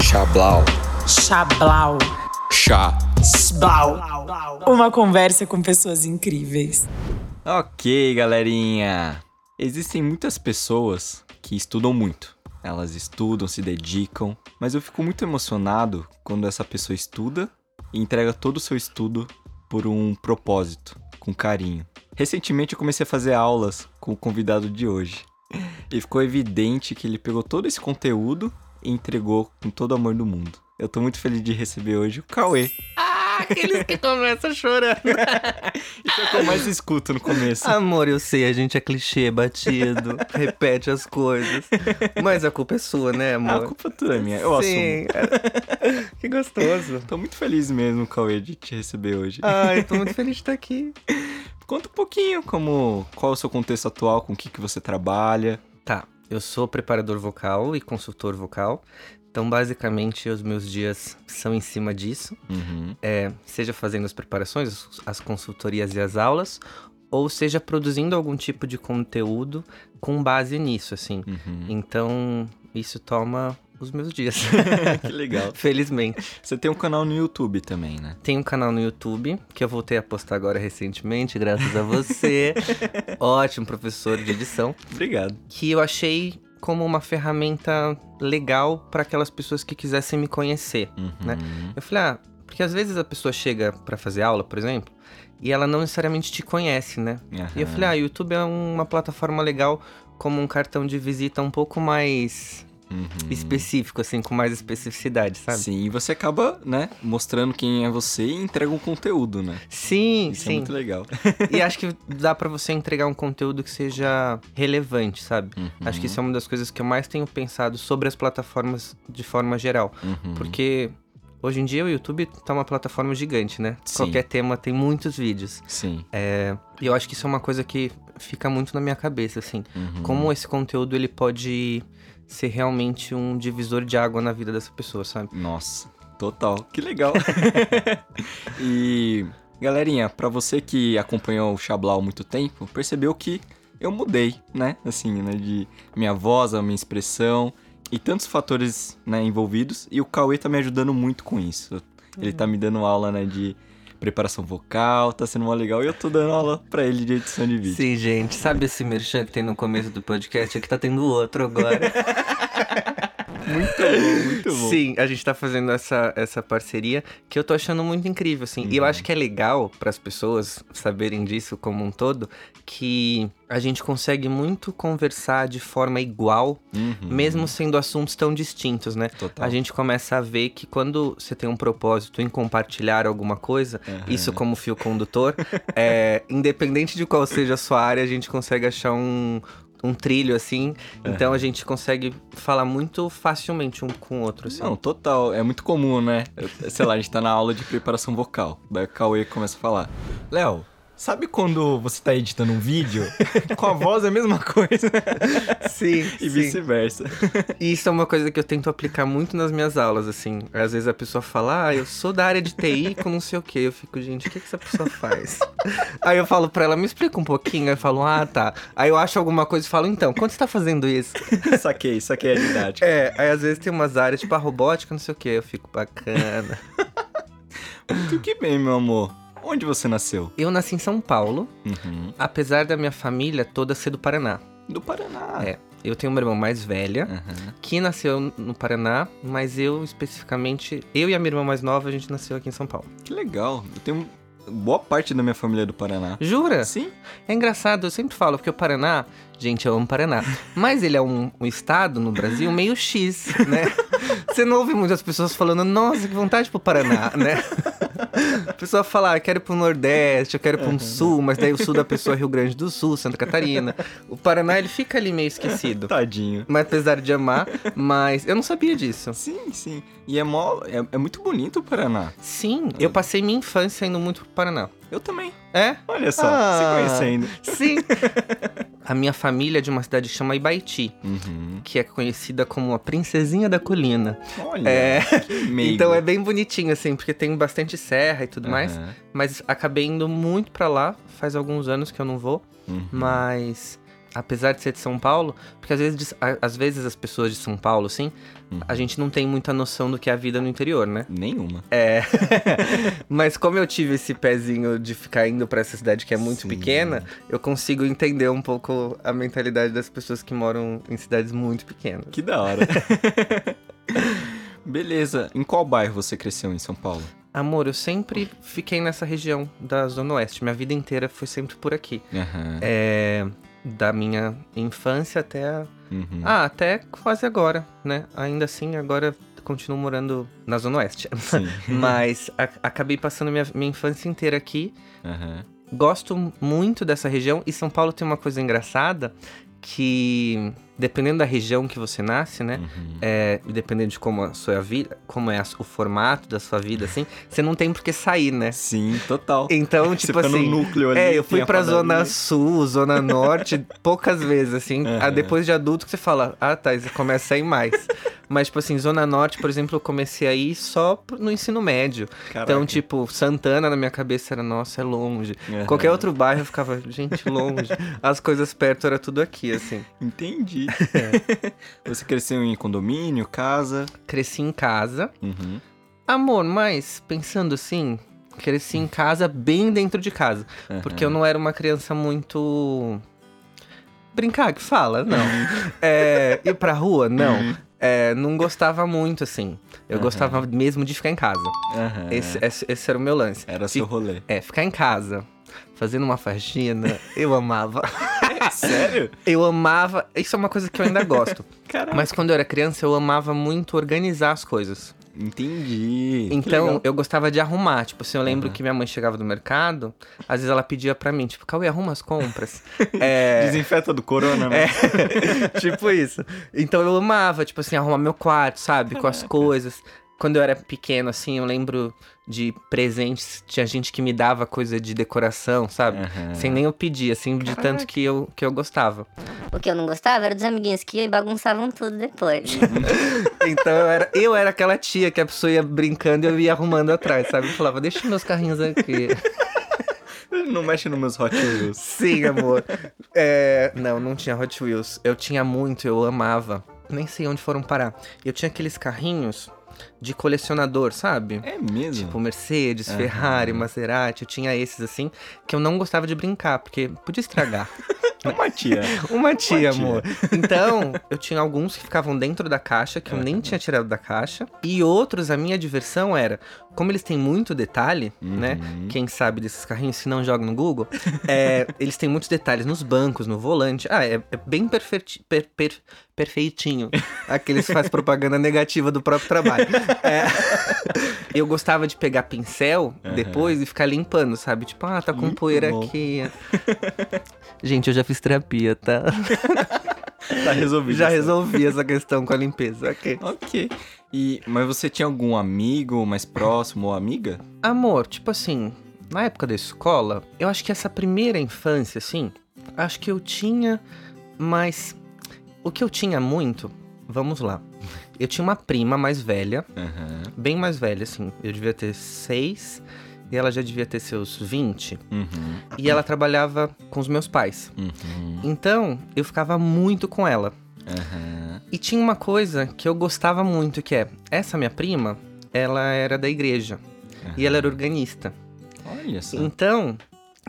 Chablau. Chablau. Chá. Sblau. Uma conversa com pessoas incríveis. Ok, galerinha. Existem muitas pessoas que estudam muito. Elas estudam, se dedicam, mas eu fico muito emocionado quando essa pessoa estuda e entrega todo o seu estudo por um propósito, com carinho. Recentemente eu comecei a fazer aulas com o convidado de hoje. E ficou evidente que ele pegou todo esse conteúdo entregou com todo o amor do mundo. Eu tô muito feliz de receber hoje o Cauê. Aqueles que começam chorando. Isso é o que eu mais escuto no começo. Amor, eu sei, a gente é clichê, batido, repete as coisas. Mas a culpa é sua, né, amor? a culpa toda é minha, eu Sim. assumo. que gostoso. Tô muito feliz mesmo, Cauê, de te receber hoje. Ai, tô muito feliz de estar aqui. Conta um pouquinho como qual é o seu contexto atual, com o que, que você trabalha. Tá, eu sou preparador vocal e consultor vocal. Então, basicamente, os meus dias são em cima disso. Uhum. É, seja fazendo as preparações, as- as consultorias e as aulas, ou seja produzindo algum tipo de conteúdo com base nisso, assim. Uhum. Então, isso toma os meus dias. que legal. Felizmente. Você tem um canal no YouTube também, né? Tem um canal no YouTube que eu voltei a postar agora recentemente, graças a você. Ótimo professor de edição. Obrigado. Que eu achei como uma ferramenta legal para aquelas pessoas que quisessem me conhecer. Uhum. Né? Eu falei, ah, porque às vezes a pessoa chega para fazer aula, por exemplo, e ela não necessariamente te conhece, né? E eu falei, ah, YouTube é uma plataforma legal como um cartão de visita um pouco mais Uhum. específico, assim, com mais especificidade, sabe? Sim, e você acaba, né, mostrando quem é você e entrega um conteúdo, né? Sim, Isso é sim. muito legal. e acho que dá pra você entregar um conteúdo que seja relevante, sabe? Uhum. Acho que isso é uma das coisas que eu mais tenho pensado sobre as plataformas de forma geral. Uhum. Porque hoje em dia o YouTube tá uma plataforma gigante, né? Sim. Qualquer tema tem muitos vídeos. Sim. É, E eu acho que isso é uma coisa que fica muito na minha cabeça, assim. Uhum. Como esse conteúdo ele pode ser realmente um divisor de água na vida dessa pessoa, sabe? Nossa, total. Que legal. e, galerinha, pra você que acompanhou o Chablau há muito tempo, percebeu que eu mudei, né? Assim, né? De minha voz, a minha expressão e tantos fatores né, envolvidos. E o Cauê tá me ajudando muito com isso. Ele tá me dando aula, né, de preparação vocal, tá sendo mó legal. E eu tô dando aula pra ele de edição de vídeo. Sim, gente. Sabe esse merchan que tem no começo do podcast? Aqui tá tendo outro agora. Muito bom, muito bom. Sim, a gente tá fazendo essa, essa parceria que eu tô achando muito incrível, assim. E eu acho que é legal para as pessoas saberem disso como um todo, que a gente consegue muito conversar de forma igual, Uhum. mesmo sendo assuntos tão distintos, né? Total. A gente começa a ver que quando você tem um propósito em compartilhar alguma coisa, Aham. isso como fio condutor, é, independente de qual seja a sua área, a gente consegue achar um, um trilho assim. Então a gente consegue falar muito facilmente um com o outro, assim. Não, total. É muito comum, né? Sei lá, a gente tá na aula de preparação vocal. Daí o Cauê começa a falar: Léo, sabe quando você tá editando um vídeo? Com a voz é a mesma coisa. Sim, E vice-versa. E isso é uma coisa que eu tento aplicar muito nas minhas aulas, assim. Às vezes a pessoa fala, ah, eu sou da área de TI com não sei o quê. Eu fico, gente, o que, que essa pessoa faz? Aí eu falo pra ela, me explica um pouquinho. Aí eu falo, ah, tá. Aí eu acho alguma coisa e falo, então, quando você tá fazendo isso? saquei, saquei a didática. É, aí às vezes tem umas áreas, tipo a robótica, não sei o quê. Eu fico, bacana. Muito que bem, meu amor. Onde você nasceu? Eu nasci em São Paulo, Uhum. apesar da minha família toda ser do Paraná. Do Paraná. É. Eu tenho uma irmã mais velha, Uhum. que nasceu no Paraná, mas eu especificamente, eu e a minha irmã mais nova, a gente nasceu aqui em São Paulo. Que legal. Eu tenho boa parte da minha família é do Paraná. Jura? Sim? É engraçado, eu sempre falo, porque o Paraná, gente, eu amo Paraná, mas ele é um, um estado no Brasil meio X, né? Você não ouve muitas pessoas falando, nossa, que vontade pro Paraná, né? A pessoa fala, ah, eu quero ir pro Nordeste, eu quero ir pro Sul, mas daí o Sul da pessoa é Rio Grande do Sul, Santa Catarina. O Paraná, ele fica ali meio esquecido. Tadinho. Mas apesar de amar, mas eu não sabia disso. Sim, sim. E é, mó, é, é muito bonito o Paraná. Sim, eu passei minha infância indo muito pro Paraná. Eu também. É? Olha só, Ah. se conhecendo. Sim. A minha família é de uma cidade que chama Ibaiti. Uhum. que é conhecida como a Princesinha da Colina. Olha, É. Então é bem bonitinho, assim, porque tem bastante serra e tudo mais. Aham. Mas acabei indo muito pra lá, faz alguns anos que eu não vou. Uhum. Mas apesar de ser de São Paulo, porque às vezes, às vezes as pessoas de São Paulo, assim, a gente não tem muita noção do que é a vida no interior, né? Nenhuma. É. Mas como eu tive esse pezinho de ficar indo pra essa cidade que é muito Sim. pequena, eu consigo entender um pouco a mentalidade das pessoas que moram em cidades muito pequenas. Que da hora. Beleza. Em qual bairro você cresceu em São Paulo? Amor, eu sempre fiquei nessa região da Zona Oeste. Minha vida inteira foi sempre por aqui. Aham. É. Da minha infância até a Uhum. Ah, até quase agora, né? Ainda assim, agora continuo morando na Zona Oeste. Mas a- acabei passando minha, minha infância inteira aqui. Aham. Gosto muito dessa região. E São Paulo tem uma coisa engraçada que, dependendo da região que você nasce, né? Uhum. É, dependendo de como a sua vida, como é o formato da sua vida, assim, você não tem por que sair, né? Sim, total. Então, Você tipo fica no assim. núcleo ali, É, eu fui pra. Zona Sul, Zona Norte, poucas vezes, assim. Ah, Depois de adulto que você fala, ah, tá, você começa a ir mais. Mas, tipo assim, Zona Norte, por exemplo, eu comecei a ir só no ensino médio. Caraca. Então, tipo, Santana na minha cabeça era, nossa, é longe. Aham. Qualquer outro bairro eu ficava, gente, longe. As coisas perto era tudo aqui, assim. Entendi. É. Você cresceu em condomínio, casa? Cresci em casa. Uhum. Amor, mas pensando assim, cresci em casa, bem dentro de casa. Porque eu não era uma criança muito. Brincar que fala, não. é, ir pra rua, não. É, não gostava muito, assim. Eu Aham. gostava mesmo de ficar em casa. Esse, esse, esse era o meu lance. Era Fi- seu rolê. É, ficar em casa, fazendo uma faxina, eu amava. Sério? Eu amava. Isso é uma coisa que eu ainda gosto. Caraca. Mas quando eu era criança, eu amava muito organizar as coisas. Entendi. Então, eu gostava de arrumar. Tipo, assim, eu lembro Aham. que minha mãe chegava do mercado, às vezes ela pedia pra mim, tipo, Cauê, arruma as compras. é, Desinfeta do corona, né? é, tipo isso. Então eu amava, tipo assim, arrumar meu quarto, sabe? Com as coisas. Quando eu era pequeno, assim, eu lembro de presentes, tinha gente que me dava coisa de decoração, sabe? Aham. Sem nem eu pedir, assim, de tanto que eu, que eu gostava. O que eu não gostava era dos amiguinhos que bagunçavam tudo depois. Então eu era, eu era aquela tia que a pessoa ia brincando e eu ia arrumando atrás, sabe? Eu falava, deixa meus carrinhos aqui. Não mexe nos meus Hot Wheels. Sim, amor. É, não, não tinha Hot Wheels. Eu tinha muito, eu amava. Nem sei onde foram parar. Eu tinha aqueles carrinhos de colecionador, sabe? É mesmo? Tipo Mercedes. Ferrari, Maserati. Eu tinha esses assim, que eu não gostava de brincar, porque podia estragar. Uma tia. Uma tia, tia. amor. Então, eu tinha alguns que ficavam dentro da caixa, que eu nem tinha tirado da caixa. E outros, a minha diversão era, como eles têm muito detalhe, né? Uhum. Quem sabe desses carrinhos, se não joga no Google, é, eles têm muitos detalhes nos bancos, no volante. Ah, é, é bem per- per- perfeitinho. Aqueles que faz propaganda negativa do próprio trabalho. É, eu gostava de pegar pincel Aham. depois e ficar limpando, sabe? Tipo, ah, tá com Muito poeira bom. aqui. Gente, eu já fiz terapia, tá? Tá resolvido. Já essa- resolvi essa questão com a limpeza, ok. Ok. E, mas você tinha algum amigo mais próximo ou amiga? Amor, tipo assim, na época da escola, eu acho que essa primeira infância, assim, acho que eu tinha, mas o que eu tinha muito, vamos lá. Eu tinha uma prima mais velha, Aham. bem mais velha, assim, eu devia ter seis e ela já devia ter seus 20, Uhum. e ela trabalhava com os meus pais. Uhum. Então, eu ficava muito com ela. Aham. E tinha uma coisa que eu gostava muito, que é, essa minha prima, ela era da igreja, e ela era organista. Olha só. Então,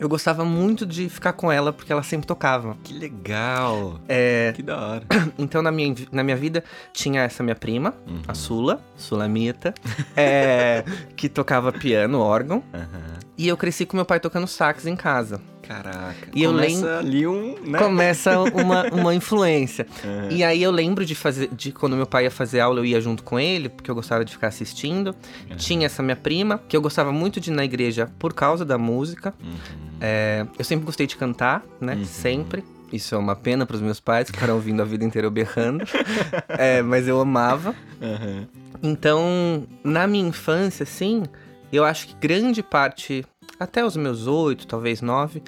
eu gostava muito de ficar com ela porque ela sempre tocava. Que legal. É, Que da hora. então, na minha, na minha vida, tinha essa minha prima, Uhum. a Sula, Sulamita, é, que tocava piano, órgão. Aham. E eu cresci com meu pai tocando sax em casa. Caraca. E eu Começa lembro- ali um, né? Começa uma, uma influência. Aham. E aí eu lembro de fazer, de quando meu pai ia fazer aula, eu ia junto com ele, porque eu gostava de ficar assistindo. Tinha essa minha prima, que eu gostava muito de ir na igreja por causa da música. Uhum. É, eu sempre gostei de cantar, né? Uhum. Sempre. Isso é uma pena pros meus pais, que ficaram ouvindo a vida inteira eu berrando. É, mas eu amava. Então, na minha infância, assim, eu acho que grande parte, até os meus oito, talvez nove,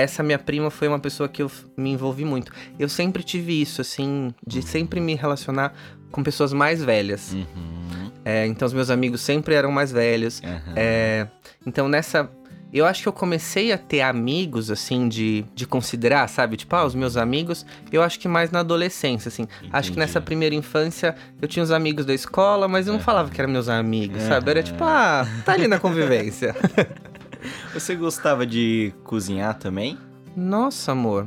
essa minha prima foi uma pessoa que eu me envolvi muito. Eu sempre tive isso, assim, de sempre me relacionar com pessoas mais velhas. Uhum. É, então, os meus amigos sempre eram mais velhos. Aham. É, então, nessa. Eu acho que eu comecei a ter amigos, assim, de, de considerar, sabe? Tipo, ah, os meus amigos, eu acho que mais na adolescência, assim. Acho que Entendi. nessa primeira infância eu tinha os amigos da escola, mas eu não falava que eram meus amigos, sabe? Era tipo, ah, tá ali na convivência. Você gostava de cozinhar também? Nossa, amor.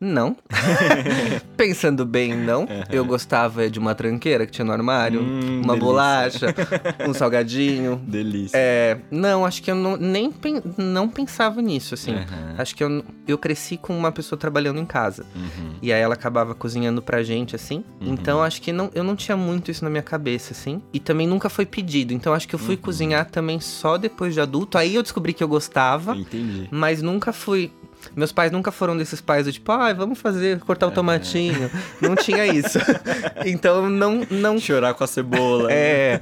Não. Pensando bem, não. Eu gostava de uma tranqueira que tinha no armário, Hum, uma delícia. bolacha, um salgadinho. Delícia. É, não, acho que eu não, nem pen- não pensava nisso, assim. Aham. Acho que eu, eu cresci com uma pessoa trabalhando em casa. Uhum. E aí ela acabava cozinhando pra gente, assim. Então acho que não, eu não tinha muito isso na minha cabeça, assim. E também nunca foi pedido. Então acho que eu fui cozinhar também só depois de adulto. Aí eu descobri que eu gostava. Entendi. Mas nunca fui. Meus pais nunca foram desses pais do tipo, ah, vamos fazer, cortar o tomatinho. Não tinha isso. então não, não. Chorar com a cebola. É.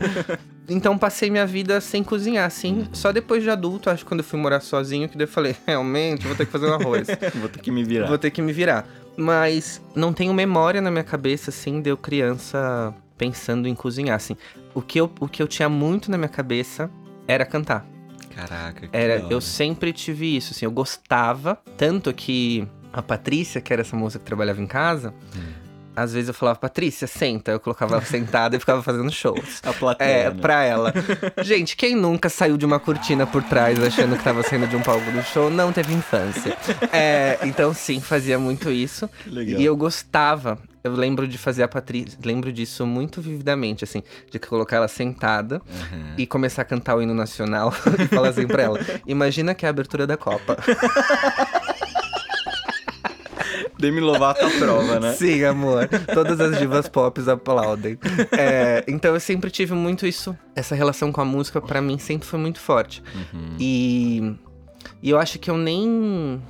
Então passei minha vida sem cozinhar, assim. Só depois de adulto, acho que quando eu fui morar sozinho, que daí eu falei, realmente, vou ter que fazer um arroz. Vou ter que me virar. Vou ter que me virar. Mas não tenho memória na minha cabeça, assim, de eu criança pensando em cozinhar, assim. O que eu, o que eu tinha muito na minha cabeça era cantar. Caraca, que Era, eu sempre tive isso, assim, eu gostava, tanto que a Patrícia, que era essa moça que trabalhava em casa, Hum. Às vezes eu falava, Patrícia, senta, eu colocava ela sentada e ficava fazendo shows. A plateia, É, né? pra ela. Gente, quem nunca saiu de uma cortina por trás achando que tava saindo de um palco do show, não teve infância. É, então, sim, fazia muito isso. Legal. E eu gostava. Eu lembro de fazer a Patrícia, lembro disso muito vividamente, assim, de colocar ela sentada Aham. e começar a cantar o hino nacional e falar assim pra ela: Imagina que é a abertura da Copa. Demi Lovato à prova, né? Sim, amor. Todas as divas pop aplaudem. É, então eu sempre tive muito isso. Essa relação com a música, pra mim, sempre foi muito forte. Uhum. E, e eu acho que eu nem.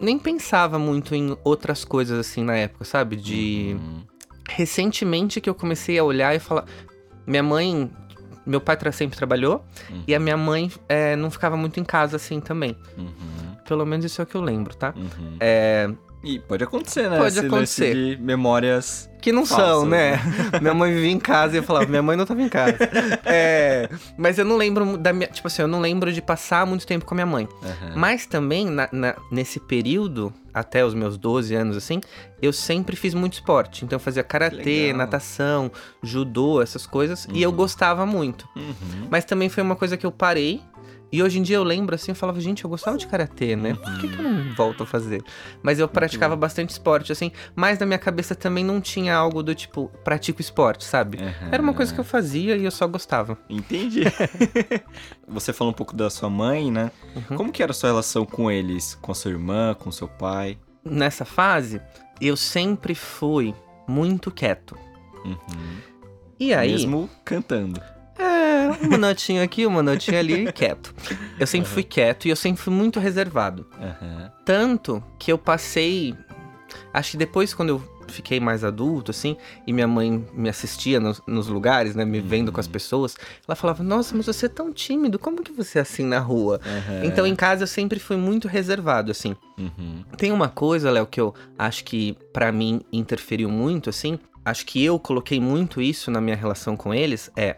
Nem pensava muito em outras coisas assim na época, sabe? De. Uhum. Recentemente que eu comecei a olhar e falar. Minha mãe. Meu pai sempre trabalhou Uhum. e a minha mãe é, não ficava muito em casa assim também. Uhum. Pelo menos isso é o que eu lembro, tá? Uhum. É, E pode acontecer, né? Pode Esse acontecer. de memórias. Que não Falsas, são, né? minha mãe vivia em casa e eu falava, minha mãe não tava em casa. É, mas eu não lembro da minha. Tipo assim, eu não lembro de passar muito tempo com a minha mãe. Aham. Mas também, na- na- nesse período, até os meus 12 anos, assim, eu sempre fiz muito esporte. Então eu fazia karatê, natação, judô, essas coisas. E eu Uhum. gostava muito. Uhum. Mas também foi uma coisa que eu parei. E hoje em dia eu lembro assim, eu falava, gente, eu gostava de karatê, né? Por que, que eu não volto a fazer? Mas eu praticava bastante esporte, assim, mas na minha cabeça também não tinha algo do tipo, pratico esporte, sabe? Aham. Era uma coisa que eu fazia e eu só gostava. Entendi. Você falou um pouco da sua mãe, né? Uhum. Como que era a sua relação com eles? Com a sua irmã, com seu pai? Nessa fase, eu sempre fui muito quieto. Uhum. E aí, Mesmo cantando. É, uma notinha aqui, uma notinha ali, quieto. Eu sempre fui quieto e eu sempre fui muito reservado. Aham. Tanto que eu passei. Acho que depois, quando eu fiquei mais adulto, assim, e minha mãe me assistia nos, nos lugares, né, me vendo com as pessoas, ela falava: Nossa, mas você é tão tímido, como que você é assim na rua? Então em casa eu sempre fui muito reservado, assim. Uhum. Tem uma coisa, Léo, que eu acho que pra mim interferiu muito, assim. Acho que eu coloquei muito isso na minha relação com eles. É.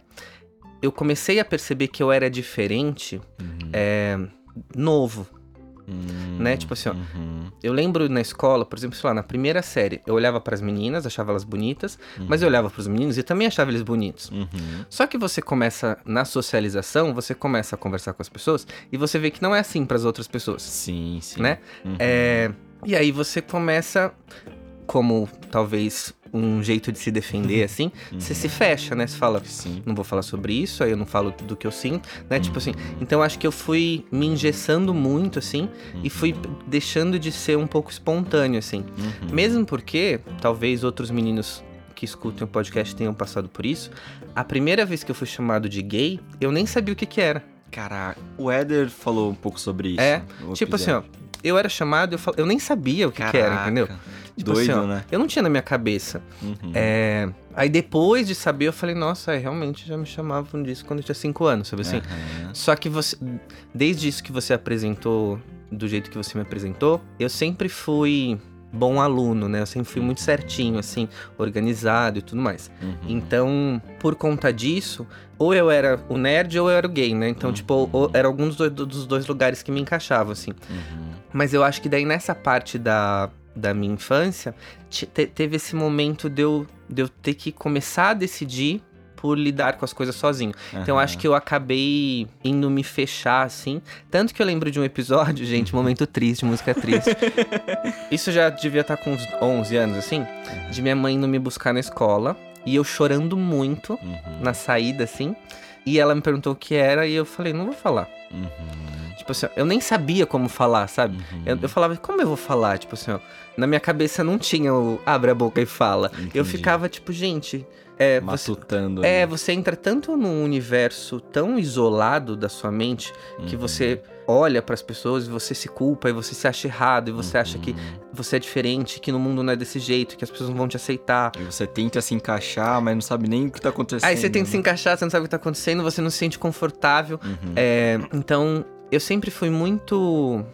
Eu comecei a perceber que eu era diferente, Uhum. é, novo. Uhum. né? Tipo assim, ó, Uhum. Eu lembro na escola, por exemplo, sei lá, na primeira série, eu olhava pras meninas, achava elas bonitas, mas eu olhava pros meninos e também achava eles bonitos. Uhum. Só que você começa na socialização, você começa a conversar com as pessoas e você vê que não é assim pras outras pessoas, Sim, sim. né? Uhum. É, e aí você começa como talvez um jeito de se defender assim, você se fecha, né? Você fala, Sim. não vou falar sobre isso, aí eu não falo do que eu sinto, né? Tipo assim, então eu acho que eu fui me engessando muito, assim, e fui deixando de ser um pouco espontâneo, assim. Uhum. Mesmo porque, talvez outros meninos que escutem o podcast tenham passado por isso, a primeira vez que eu fui chamado de gay, eu nem sabia o que que era. Caraca, o Éder falou um pouco sobre isso. É, Tipo assim, ó, episódio. eu era chamado, eu, fal... eu nem sabia o que, que era, entendeu? Tipo Doido, assim, ó, né? Eu não tinha na minha cabeça. Uhum. É... Aí depois de saber, eu falei, nossa, é, realmente já me chamavam disso quando eu tinha 5 anos, sabe assim? Aham. Só que você, desde isso que você apresentou, do jeito que você me apresentou, eu sempre fui bom aluno, né? Eu sempre fui muito certinho, assim, organizado e tudo mais. Uhum. Então, por conta disso, ou eu era o nerd ou eu era o gay, né? Então, tipo, ou- era algum dos dois, dos dois lugares que me encaixavam, assim. Uhum. Mas eu acho que daí nessa parte da, da minha infância, te- te- teve esse momento de eu, de eu ter que começar a decidir por lidar com as coisas sozinho. Então eu acho que eu acabei indo me fechar, assim. Tanto que eu lembro de um episódio, gente, momento triste, música triste. Isso já devia estar com uns 11 anos, assim, de minha mãe indo me buscar na escola. E eu chorando muito Uhum. na saída, assim. E ela me perguntou o que era e eu falei, não vou falar. Uhum. Tipo assim, eu nem sabia como falar, sabe? Uhum. Eu, eu falava, como eu vou falar? Tipo assim, ó, na minha cabeça não tinha o abre a boca e fala. Eu Entendi. ficava tipo, gente, é, você, Matutando. é, ali. você entra tanto num universo tão isolado da sua mente que Uhum. você olha pras pessoas e você se culpa e você se acha errado e você acha que Uhum. você é diferente, que no mundo não é desse jeito, que as pessoas não vão te aceitar. E você tenta se encaixar, mas não sabe nem o que tá acontecendo. Aí você tenta se né? encaixar, você não sabe o que tá acontecendo, você não se sente confortável. Uhum. É, então, eu sempre fui muito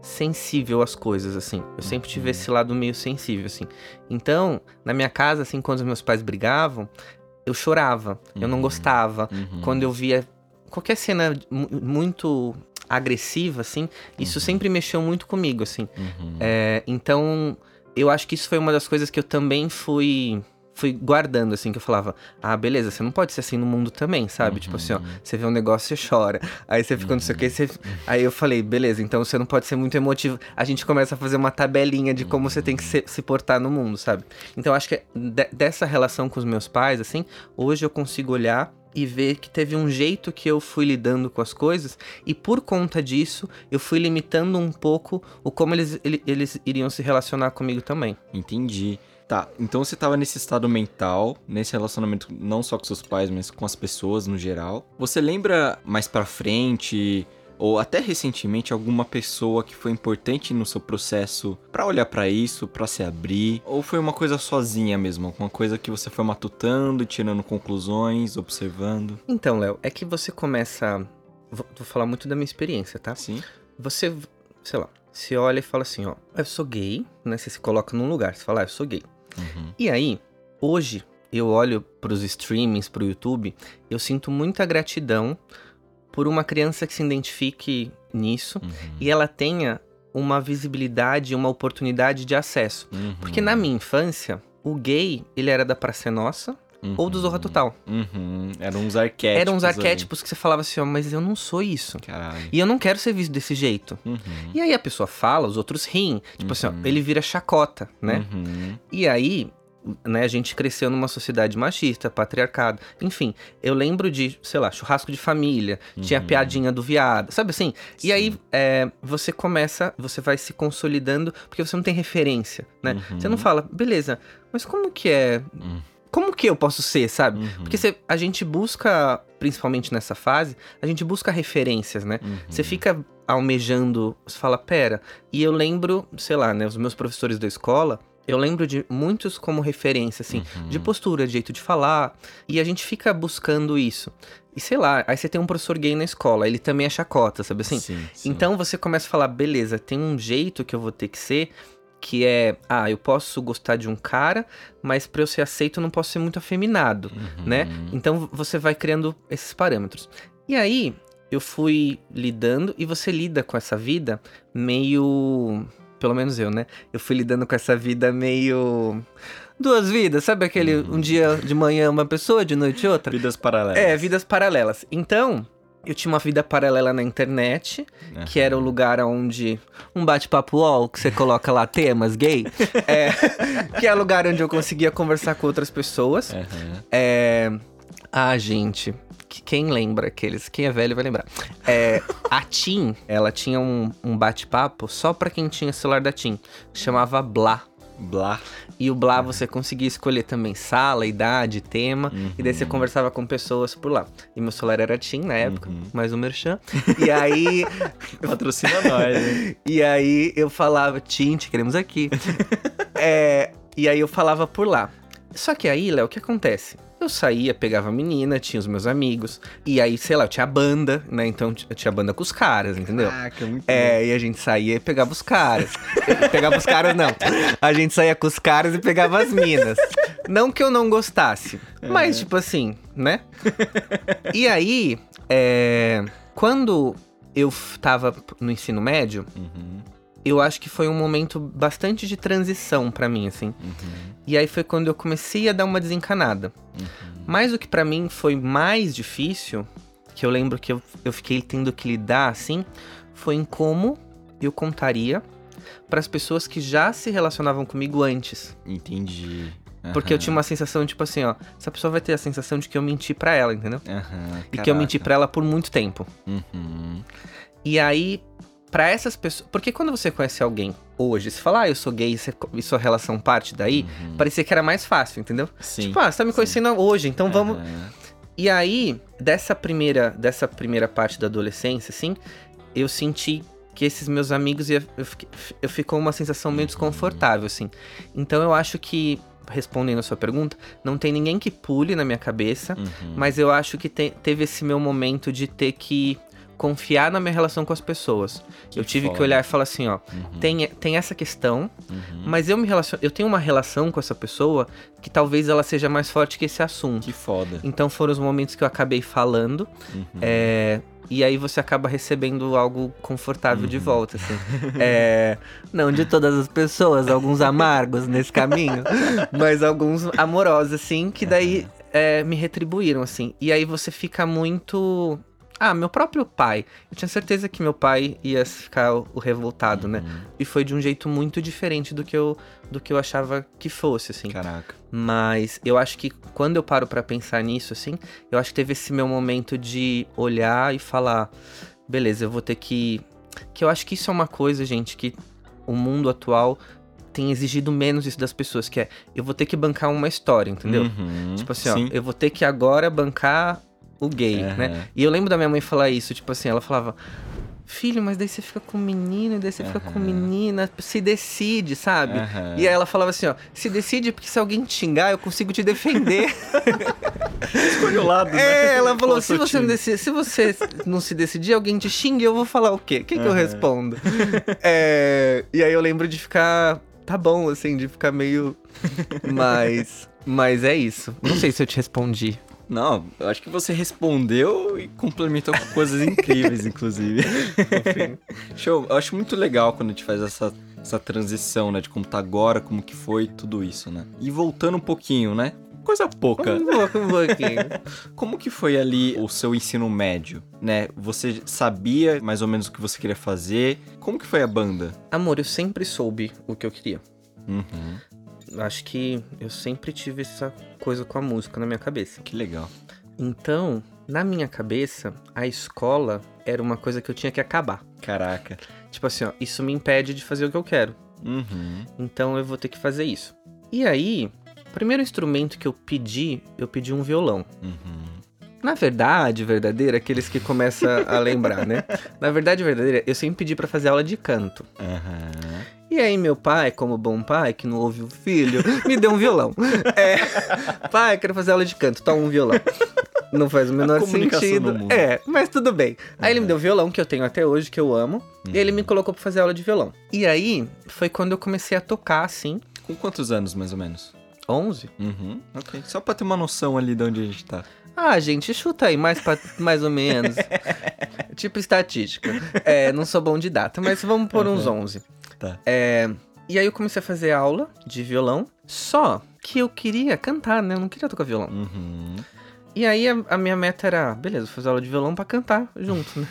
sensível às coisas, assim. Eu sempre tive Uhum. esse lado meio sensível, assim. Então, na minha casa, assim, quando os meus pais brigavam, eu chorava, eu não Uhum. gostava. Uhum. Quando eu via qualquer cena mu- muito agressiva, assim, isso sempre mexeu muito comigo, assim. Uhum. É, então, eu acho que isso foi uma das coisas que eu também fui fui guardando, assim, que eu falava, ah, beleza, você não pode ser assim no mundo também, sabe? Tipo assim, ó, Uhum. você vê um negócio, você chora. Aí você fica não sei o que, você... Aí eu falei, beleza, então você não pode ser muito emotivo. A gente começa a fazer uma tabelinha de como você tem que se, se portar no mundo, sabe? Então, acho que de- dessa relação com os meus pais, assim, hoje eu consigo olhar e ver que teve um jeito que eu fui lidando com as coisas e por conta disso eu fui limitando um pouco o como eles, ele- eles iriam se relacionar comigo também. Entendi. Tá, então você tava nesse estado mental, nesse relacionamento não só com seus pais, mas com as pessoas no geral. Você lembra mais pra frente ou até recentemente alguma pessoa que foi importante no seu processo pra olhar pra isso, pra se abrir, ou foi uma coisa sozinha mesmo, uma coisa que você foi matutando, tirando conclusões, observando? Então, Léo, é que você começa. Vou, vou falar muito da minha experiência, tá? Sim. Você, sei lá, se olha e fala assim, ó, eu sou gay, né? Você se coloca num lugar, você fala, ah, eu sou gay. Uhum. E aí, hoje, eu olho pros streamings, pro YouTube, eu sinto muita gratidão por uma criança que se identifique nisso Uhum. e ela tenha uma visibilidade, uma oportunidade de acesso. Uhum. Porque na minha infância, o gay, ele era da Praça é Nossa ou do Zorra Total. Uhum. Eram uns arquétipos. Eram uns ali. arquétipos que você falava assim, ó, mas eu não sou isso. Caralho. E eu não quero ser visto desse jeito. Uhum. E aí a pessoa fala, os outros riem. Tipo assim, ó, Uhum. ele vira chacota, né? Uhum. E aí, né, a gente cresceu numa sociedade machista, patriarcado. Enfim, eu lembro de, sei lá, churrasco de família, tinha a Uhum. piadinha do viado, sabe assim? E Sim. aí, é, você começa, você vai se consolidando, porque você não tem referência, né? Uhum. Você não fala, beleza, mas como que é... Uhum. Como que eu posso ser, sabe? Uhum. Porque você- a gente busca, principalmente nessa fase, a gente busca referências, né? Uhum. Você fica almejando, você fala, pera. E eu lembro, sei lá, né, os meus professores da escola, eu lembro de muitos como referência, assim, Uhum. de postura, de jeito de falar. E a gente fica buscando isso. E sei lá, aí você tem um professor gay na escola, ele também é chacota, sabe assim? Sim, sim. Então você começa a falar, beleza, tem um jeito que eu vou ter que ser, que é, ah, eu posso gostar de um cara, mas pra eu ser aceito eu não posso ser muito afeminado Uhum. né? Então você vai criando esses parâmetros. E aí eu fui lidando e você lida com essa vida meio, pelo menos eu, né? Eu fui lidando com essa vida meio duas vidas, sabe aquele um dia de manhã uma pessoa, de noite outra? Vidas paralelas. É, vidas paralelas. Então, eu tinha uma vida paralela na internet, Aham. que era o lugar onde um bate-papo UOL, que você coloca lá temas gay, é, que é o lugar onde eu conseguia conversar com outras pessoas. Aham. É. Ah, gente. que- Quem lembra aqueles? Quem é velho vai lembrar. É, a TIM, ela tinha um, um bate-papo só pra quem tinha celular da TIM. Chamava Blá. Blá. E o Blá você conseguia escolher também sala, idade, tema. E daí você conversava com pessoas por lá. E meu celular era TIM na época, Uhum. mais um merchan. E aí. Patrocina nós, hein? E aí eu falava, Tim, te queremos aqui. É, e aí eu falava por lá. Só que aí, Léo, o que acontece? Eu saía, pegava a menina, tinha os meus amigos, e aí, sei lá, eu tinha banda, né? Então eu tinha banda com os caras, entendeu? Caraca, muito É, e a gente saía e pegava os caras. pegava os caras, não. A gente saía com os caras e pegava as minas. Não que eu não gostasse, mas tipo assim, né? E aí, é, quando eu tava no ensino médio, Uhum, eu acho que foi um momento bastante de transição pra mim, assim. uhum, E aí foi quando eu comecei a dar uma desencanada. uhum. Mas o que pra mim foi mais difícil, que eu lembro que eu, eu fiquei tendo que lidar assim, foi em como eu contaria para as pessoas que já se relacionavam comigo antes. Entendi. Porque eu tinha uma sensação, tipo assim, ó, essa pessoa vai ter a sensação de que eu menti pra ela, entendeu? aham, E que eu menti pra ela por muito tempo. Uhum, E aí, pra essas pessoas. Porque quando você conhece alguém hoje, você fala, ah, eu sou gay e sua relação parte daí, uhum. parecia que era mais fácil, entendeu? Sim. Tipo, ah, você tá me conhecendo hoje, então vamos. Aham. E aí, dessa primeira, dessa primeira parte da adolescência, assim, eu senti que esses meus amigos ia, eu, fiquei- eu ficou uma sensação meio desconfortável, assim. Então eu acho que, respondendo a sua pergunta, não tem ninguém que pule na minha cabeça, Uhum. mas eu acho que te- teve esse meu momento de ter que confiar na minha relação com as pessoas. Que eu tive que foda. olhar e falar assim, ó, Uhum, tem, tem essa questão, uhum. mas eu me relaciono, eu tenho uma relação com essa pessoa que talvez ela seja mais forte que esse assunto. Que foda. Então foram os momentos que eu acabei falando. Uhum. é, e aí você acaba recebendo algo confortável de Uhum. volta, assim. É, não de todas as pessoas, alguns amargos nesse caminho, mas alguns amorosos, assim, que daí é, me retribuíram, assim. E aí você fica muito. Ah, meu próprio pai. Eu tinha certeza que meu pai ia ficar o o revoltado, né? Uhum. E foi de um jeito muito diferente do que eu, do que eu achava que fosse, assim. Caraca. Mas eu acho que quando eu paro pra pensar nisso, assim, eu acho que teve esse meu momento de olhar e falar, beleza, eu vou ter que. Que eu acho que isso é uma coisa, gente, que o mundo atual tem exigido menos isso das pessoas, que é eu vou ter que bancar uma história, entendeu? Uhum. Tipo assim, Sim. ó, eu vou ter que agora bancar o gay, Aham. né? E eu lembro da minha mãe falar isso, tipo assim, ela falava. Filho, mas daí você fica com menino, e daí você fica com menina, se decide, sabe? Aham. E aí ela falava assim, ó, se decide porque se alguém te xingar, eu consigo te defender. Escolhe o lado, né? é, ela falou, se você, não decide, se você não se decidir, alguém te xinga, eu vou falar o quê? O que, que eu respondo? É, e aí eu lembro de ficar, tá bom, assim, de ficar meio... Mas, mas é isso. Não sei se eu te respondi. Não, eu acho que você respondeu e complementou com coisas incríveis, inclusive. Show. Eu acho muito legal quando a gente faz essa, essa transição, né? De como tá agora, como que foi, tudo isso, né? E voltando um pouquinho, né? Coisa pouca. Um pouco, um pouquinho. Como que foi ali o seu ensino médio, né? Você sabia mais ou menos o que você queria fazer? Como que foi a banda? Amor, eu sempre soube o que eu queria. Uhum, Acho que eu sempre tive essa coisa com a música na minha cabeça. que legal. Então, na minha cabeça, a escola era uma coisa que eu tinha que acabar. Caraca. Tipo assim, ó, isso me impede de fazer o que eu quero. Uhum. Então eu vou ter que fazer isso. E aí, o primeiro instrumento que eu pedi, eu pedi um violão. Uhum. Na verdade, verdadeira, aqueles que começam a lembrar, né? Na verdade, verdadeira, eu sempre pedi pra fazer aula de canto. Aham. E aí, meu pai, como bom pai, que não ouve o filho, me deu um violão. É, pai, quero fazer aula de canto, toma um violão. Não faz o menor sentido. É, mas tudo bem. Aí ele me deu violão, que eu tenho até hoje, que eu amo. E ele me colocou pra fazer aula de violão. E aí, foi quando eu comecei a tocar, assim, Com quantos anos, mais ou menos? 11. Uhum. Ok. Só pra ter uma noção ali de onde a gente tá. Ah, gente, chuta aí, mais, pra, mais ou menos. tipo estatística. É, não sou bom de data, mas vamos por uns 11. Tá. É, e aí eu comecei a fazer aula de violão, só que eu queria cantar, né? Eu não queria tocar violão. Uhum. E aí a, a minha meta era, beleza, fazer aula de violão pra cantar junto, né?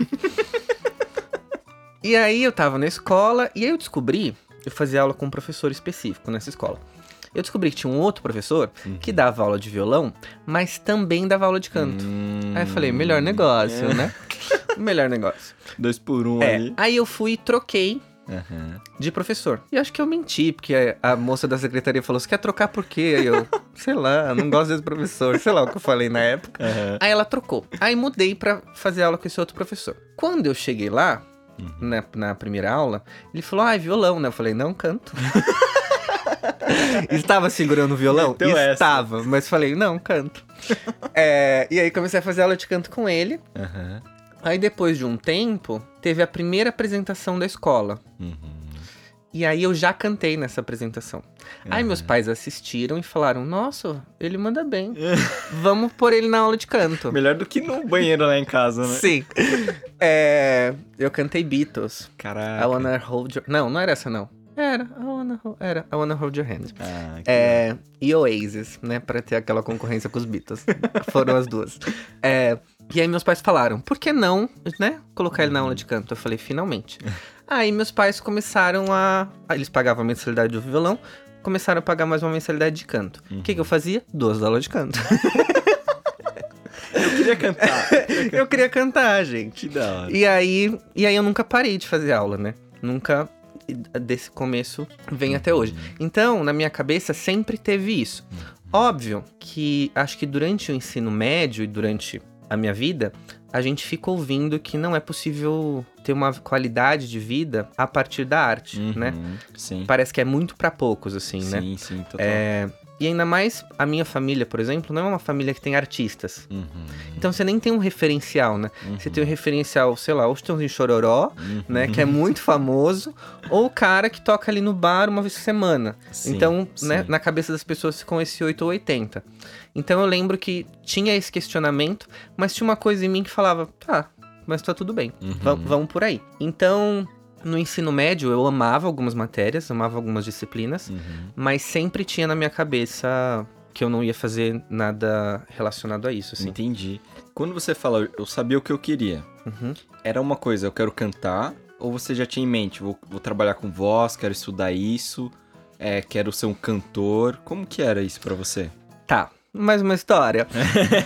e aí eu tava na escola, e aí eu descobri, eu fazia aula com um professor específico nessa escola. Eu descobri que tinha um outro professor que dava aula de violão, mas também dava aula de canto. Hum. Aí eu falei, melhor negócio, né? melhor negócio. Dois por um É, ali. aí eu fui e troquei Aham. de professor. E acho que eu menti, porque a moça da secretaria falou: Você quer trocar por quê? Aí eu, sei lá, não gosto desse professor, sei lá o que eu falei na época. Aham. Aí ela trocou. Aí mudei pra fazer aula com esse outro professor. Quando eu cheguei lá, na, na primeira aula, ele falou: Ah, violão, né? Eu falei: Não, canto. Estava segurando o violão? Essa. Estava, mas falei, não, canto. É, e aí comecei a fazer aula de canto com ele. Aham. Aí depois de um tempo, teve a primeira apresentação da escola. Uhum. E aí eu já cantei nessa apresentação. Aí meus pais assistiram e falaram: Nossa, ele manda bem. Vamos pôr ele na aula de canto. Melhor do que no banheiro lá em casa, né? Sim. É, eu cantei Beatles. Caraca. I wanna hold your. Não, não era essa não. Era, I wanna hold... era I wanna hold your hand. Ah, É, e Oasis, né? Pra ter aquela concorrência com os Beatles. Foram as duas. É, e aí meus pais falaram, por que não, né? Colocar ele na aula de canto. Eu falei, finalmente. Aí meus pais começaram a. Eles pagavam a mensalidade do violão, começaram a pagar mais uma mensalidade de canto. O que, que eu fazia? Duas aulas de canto. Eu queria cantar. eu queria cantar, gente. que da hora. E aí, e aí eu nunca parei de fazer aula, né? Nunca desse começo vem até hoje. Então, na minha cabeça sempre teve isso. Óbvio que acho que durante o ensino médio e durante a minha vida, a gente fica ouvindo que não é possível ter uma qualidade de vida a partir da arte, né? Uhum. Sim. Parece que é muito pra poucos assim, né? Sim, sim, total. É, e ainda mais a minha família, por exemplo, não é uma família que tem artistas. Uhum. Então você nem tem um referencial, né? Você tem um referencial, sei lá, o Chitãozinho Chororó, Uhum. né? Que é muito famoso, ou o cara que toca ali no bar uma vez por semana. Sim, então, né, sim. na cabeça das pessoas ficam esse 8 ou 80. Então eu lembro que tinha esse questionamento, mas tinha uma coisa em mim que falava, tá, mas tá tudo bem, Uhum. va- vamos por aí. Então, no ensino médio, eu amava algumas matérias, amava algumas disciplinas, Uhum. mas sempre tinha na minha cabeça que eu não ia fazer nada relacionado a isso, assim. Entendi. Quando você fala, eu sabia o que eu queria, Uhum. era uma coisa, eu quero cantar, ou você já tinha em mente, vou, vou trabalhar com voz, quero estudar isso, é, quero ser um cantor. Como que era isso pra você? Tá, mais uma história.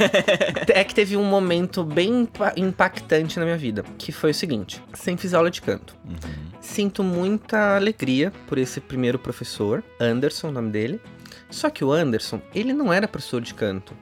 é que teve um momento bem impa- impactante na minha vida, que foi o seguinte: sempre fiz aula de canto. Sinto muita alegria por esse primeiro professor, Anderson, o nome dele. Só que o Anderson, ele não era professor de canto.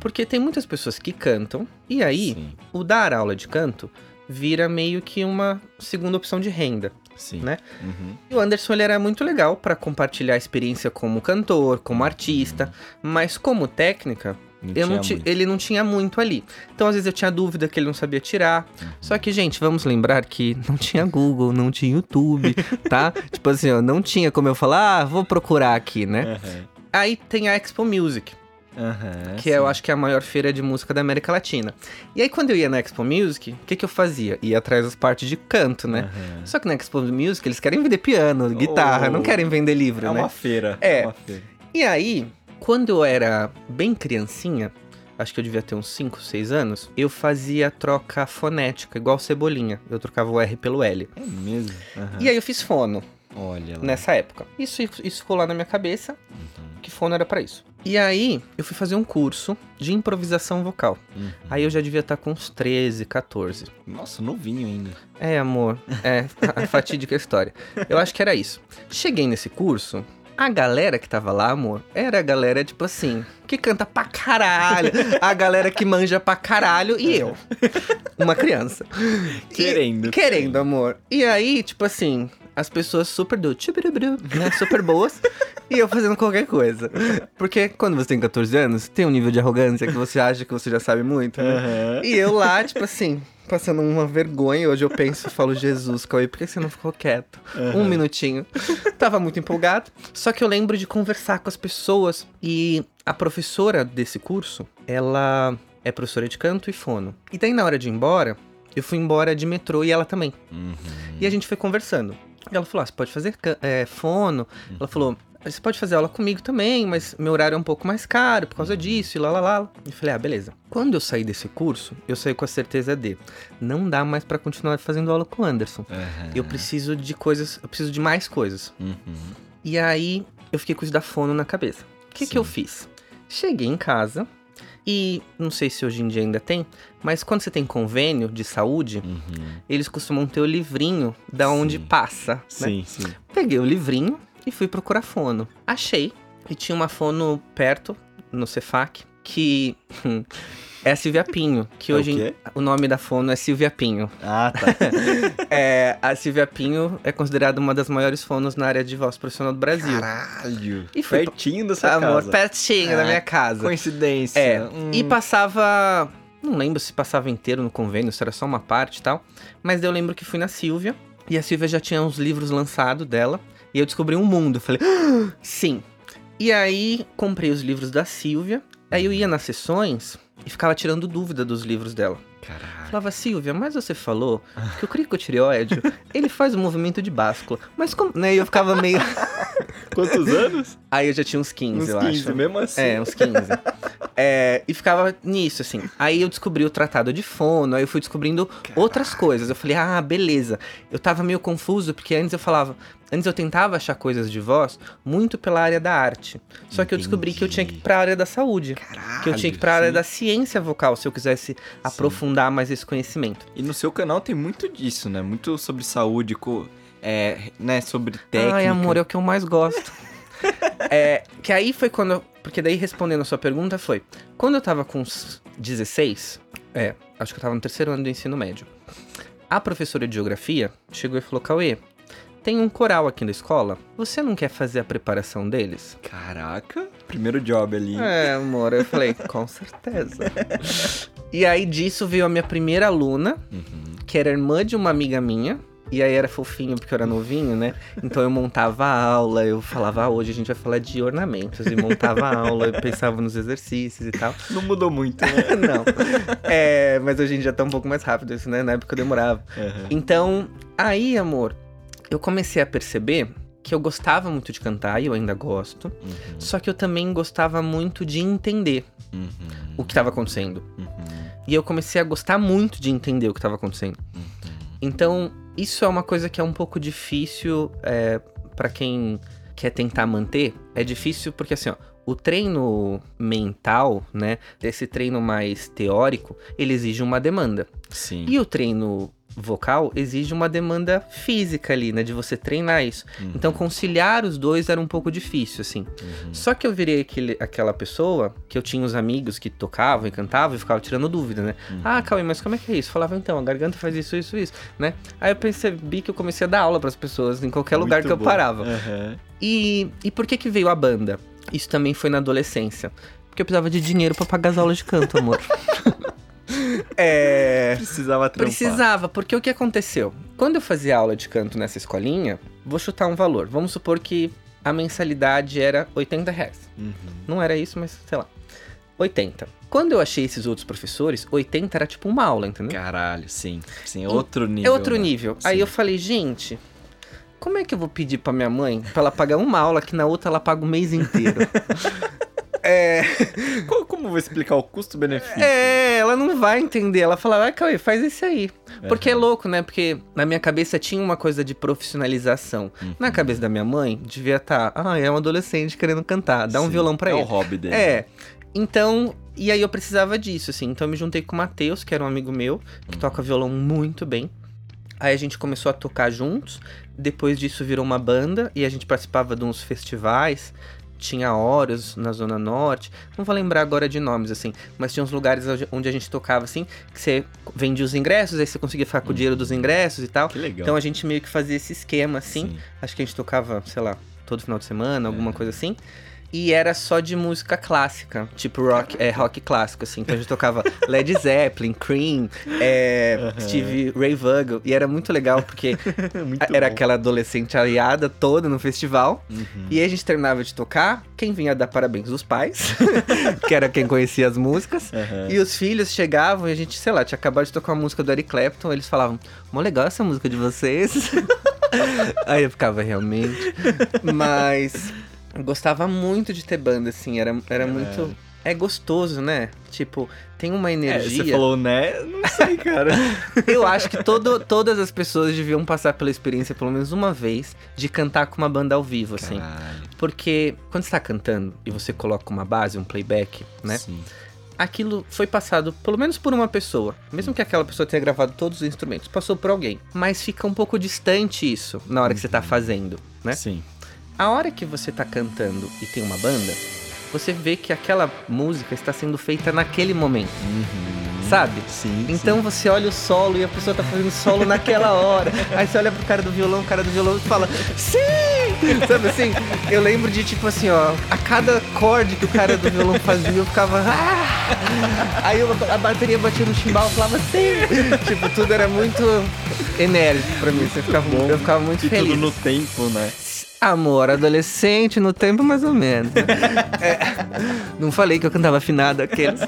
Porque tem muitas pessoas que cantam, e aí Sim, o dar aula de canto vira meio que uma segunda opção de renda. sim. Né? Uhum. E o Anderson ele era muito legal para compartilhar a experiência como cantor, como artista, mas como técnica, Não não ti- ele não tinha muito ali. Então às vezes eu tinha dúvida que ele não sabia tirar. Uhum. Só que, gente, vamos lembrar que não tinha Google, não tinha YouTube, tá? tipo assim, ó, não tinha como eu falar, ah, vou procurar aqui, né? Aham. Aí tem a Expo Music, Aham, que é, eu acho que é a maior feira de música da América Latina. E aí quando eu ia na Expo Music, o que que eu fazia? Ia atrás das partes de canto, né? Aham. Só que na Expo Music eles querem vender piano, guitarra, Oh. não querem vender livro, É né? uma feira. É. uma feira. E aí, quando eu era bem criancinha, acho que eu devia ter uns 5, 6 anos, eu fazia troca fonética, igual cebolinha. Eu trocava o R pelo L. É mesmo? Aham. E aí eu fiz fono Olha lá. nessa época. Isso, isso ficou lá na minha cabeça, Uhum. que fono era pra isso. E aí, eu fui fazer um curso de improvisação vocal. Uhum. Aí eu já devia estar com uns 13, 14. Nossa, novinho ainda. É, amor. É, a fatídica história. Eu acho que era isso. Cheguei nesse curso, a galera que tava lá, amor, era a galera, tipo assim, que canta pra caralho. A galera que manja pra caralho e eu. Uma criança. E- Querendo. querendo, amor. E aí, tipo assim, as pessoas super do né? Super boas. e eu fazendo qualquer coisa. Porque quando você tem 14 anos, tem um nível de arrogância que você acha que você já sabe muito, né? Aham. E eu lá, tipo assim, passando uma vergonha. Hoje eu penso e falo, Jesus, Cauê, por que você não ficou quieto? Um minutinho. Tava muito empolgado. Só que eu lembro de conversar com as pessoas. E a professora desse curso, ela é professora de canto e fono. E daí, na hora de ir embora, eu fui embora de metrô e ela também. Uhum. E a gente foi conversando. Ela falou: ah, você pode fazer é, fono. Ela falou: você pode fazer aula comigo também, mas meu horário é um pouco mais caro por causa disso, e lá lá lá. E eu falei: ah, beleza. Quando eu saí desse curso, eu saí com a certeza de não dá mais pra continuar fazendo aula com o Anderson. Aham. Eu preciso de coisas, eu preciso de mais coisas. Uhum. E aí eu fiquei com isso da fono na cabeça. O que, que eu fiz? Cheguei em casa e não sei se hoje em dia ainda tem, mas quando você tem convênio de saúde, Uhum. eles costumam ter o livrinho da onde Sim. passa, né? Sim, sim. Peguei o livrinho e fui procurar fono. Achei e tinha uma fono perto no Cefac que É a Silvia Pinho, que É o hoje quê? o nome da fono é Silvia Pinho. Ah, tá. É, a Silvia Pinho é considerada uma das maiores fonos na área de voz profissional do Brasil. Caralho. E foi Pertinho da sua Amor, casa. pertinho da Ah, minha casa. Coincidência. É, Hum. e passava. Não lembro se passava inteiro no convênio, se era só uma parte e tal. Mas eu lembro que fui na Silvia. E a Silvia já tinha uns livros lançados dela. E eu descobri um mundo. Falei, "Ah, sim. E aí comprei os livros da Silvia. Aí eu ia nas sessões e ficava tirando dúvida dos livros dela. Caralho. Falava, Silvia, mas você falou que o cricotireoide, ele faz o movimento de báscula. Mas como. Né? E eu ficava meio. Quantos anos? Aí eu já tinha uns 15, Uns eu 15, acho. mesmo assim. É, uns 15. É, e ficava nisso, assim. Aí eu descobri o tratado de fono, aí eu fui descobrindo outras coisas. Eu falei, ah, beleza. Eu tava meio confuso, porque antes eu falava. Antes eu tentava achar coisas de voz muito pela área da arte. Só que eu descobri que eu tinha que ir pra área da saúde. Caralho. Que eu tinha que ir pra área sim. da ciência vocal, se eu quisesse aprofundar mais esse conhecimento. E no seu canal tem muito disso, né? Muito sobre saúde, co- é, né? Sobre técnica. Ai, amor, é o que eu mais gosto. é, que aí foi quando. eu- Porque daí respondendo a sua pergunta foi. Quando eu tava com uns 16, é, acho que eu tava no terceiro ano do ensino médio. A professora de geografia chegou e falou: Cauê, tem um coral aqui na escola. Você não quer fazer a preparação deles? Caraca. Primeiro job ali. É, amor, eu falei, com certeza. e aí disso veio a minha primeira aluna, Uhum. que era irmã de uma amiga minha. E aí era fofinho porque eu era novinho, né? Então eu montava a aula, eu falava, ah, hoje a gente vai falar de ornamentos. E montava a aula, eu pensava nos exercícios e tal. Não mudou muito, né? Não. É, mas hoje em dia tá um pouco mais rápido isso, né? Na época eu demorava. Uhum. Então, aí, amor, eu comecei a perceber que eu gostava muito de cantar, e eu ainda gosto. Uhum. Só que eu também gostava muito de entender Uhum. o que estava acontecendo. Uhum. E eu comecei a gostar muito de entender o que estava acontecendo. Uhum. Então, isso é uma coisa que é um pouco difícil é, para quem quer tentar manter. É difícil porque, assim, ó, o treino mental, né, esse treino mais teórico, ele exige uma demanda. Sim. E o treino vocal exige uma demanda física ali, né, de você treinar isso. Uhum. Então, conciliar os dois era um pouco difícil, assim. Uhum. Só que eu virei aquele, aquela pessoa que eu tinha os amigos que tocavam e cantavam e ficavam tirando dúvida, né? Uhum. Ah, Cauê, mas como é que é isso? Falava, então, a garganta faz isso, isso, isso, né? Aí eu percebi que eu comecei a dar aula pras pessoas em qualquer lugar Muito que eu bom. parava. Uhum. E, e por que que veio a banda? Isso também foi na adolescência. Porque eu precisava de dinheiro pra pagar as aulas de canto, amor. é... Precisava trampar. Precisava, porque o que aconteceu? Quando eu fazia aula de canto nessa escolinha, vou chutar um valor. Vamos supor que a mensalidade era 80 reais. Uhum. Não era isso, mas sei lá. 80. Quando eu achei esses outros professores, 80 era tipo uma aula, entendeu? Caralho, sim. Sim, outro nível. é outro né? nível. Sim. Aí eu falei, gente, como é que eu vou pedir pra minha mãe pra ela pagar uma aula que na outra ela paga o mês inteiro? é, Co- Como eu vou explicar o custo-benefício? é, ela não vai entender. Ela fala, vai, Cauê, faz esse aí. Porque é louco, né? Porque na minha cabeça tinha uma coisa de profissionalização. Uhum. Na cabeça da minha mãe, devia estar, ah, é um adolescente querendo cantar, dá um Sim, violão pra é ele. o hobby dele. É. Então, e aí eu precisava disso, assim. Então eu me juntei com o Matheus, que era um amigo meu, que toca violão muito bem. Aí a gente começou a tocar juntos. Depois disso virou uma banda e a gente participava de uns festivais. Tinha Horus na Zona Norte. Não vou lembrar agora de nomes, assim. Mas tinha uns lugares onde- a gente tocava, assim, que você vendia os ingressos, aí você conseguia ficar com o dinheiro dos ingressos e tal. Que legal. Então a gente meio que fazia esse esquema, assim. Sim. Acho que a gente tocava, sei lá, todo final de semana, alguma coisa assim. E era só de música clássica, tipo rock, é, rock clássico, assim. Então a gente tocava Led Zeppelin, Cream, é. Steve Ray Vaughan. E era muito legal, porque Muito era bom. aquela adolescente aliada toda no festival. Uhum. E aí a gente terminava de tocar, quem vinha dar parabéns? Os pais, que era quem conhecia as músicas. E os filhos chegavam e a gente, sei lá, tinha acabado de tocar uma música do Eric Clapton, eles falavam, mó legal essa música de vocês. Aí eu ficava realmente. Mas eu gostava muito de ter banda, assim, era, era muito. É gostoso, né? Tipo, tem uma É, energia. você falou, né? Não sei, cara. Eu acho que todo, todas as pessoas deviam passar pela experiência, pelo menos uma vez, de cantar com uma banda ao vivo, assim. Caralho. Porque quando você tá cantando e você coloca uma base, um playback, né? Sim. aquilo foi passado pelo menos por uma pessoa, mesmo que aquela pessoa tenha gravado todos os instrumentos, passou por alguém, mas fica um pouco distante isso na hora que você tá fazendo, né? Sim. A hora que você tá cantando e tem uma banda, você vê que aquela música está sendo feita naquele momento, Uhum. sabe? Sim. Então você olha o solo e a pessoa tá fazendo solo naquela hora. Aí você olha pro cara do violão, o cara do violão fala, sim! Sabe assim? Eu lembro de tipo assim, ó, a cada acorde que o cara do violão fazia, eu ficava. "Ah!" Aí eu- a bateria batia no chimbal e falava sim! tipo, tudo era muito enérgico pra mim. Você ficava, eu ficava muito E feliz. tudo no tempo, né? Amor, adolescente, no tempo mais ou menos. É, não falei que eu cantava afinado aqueles.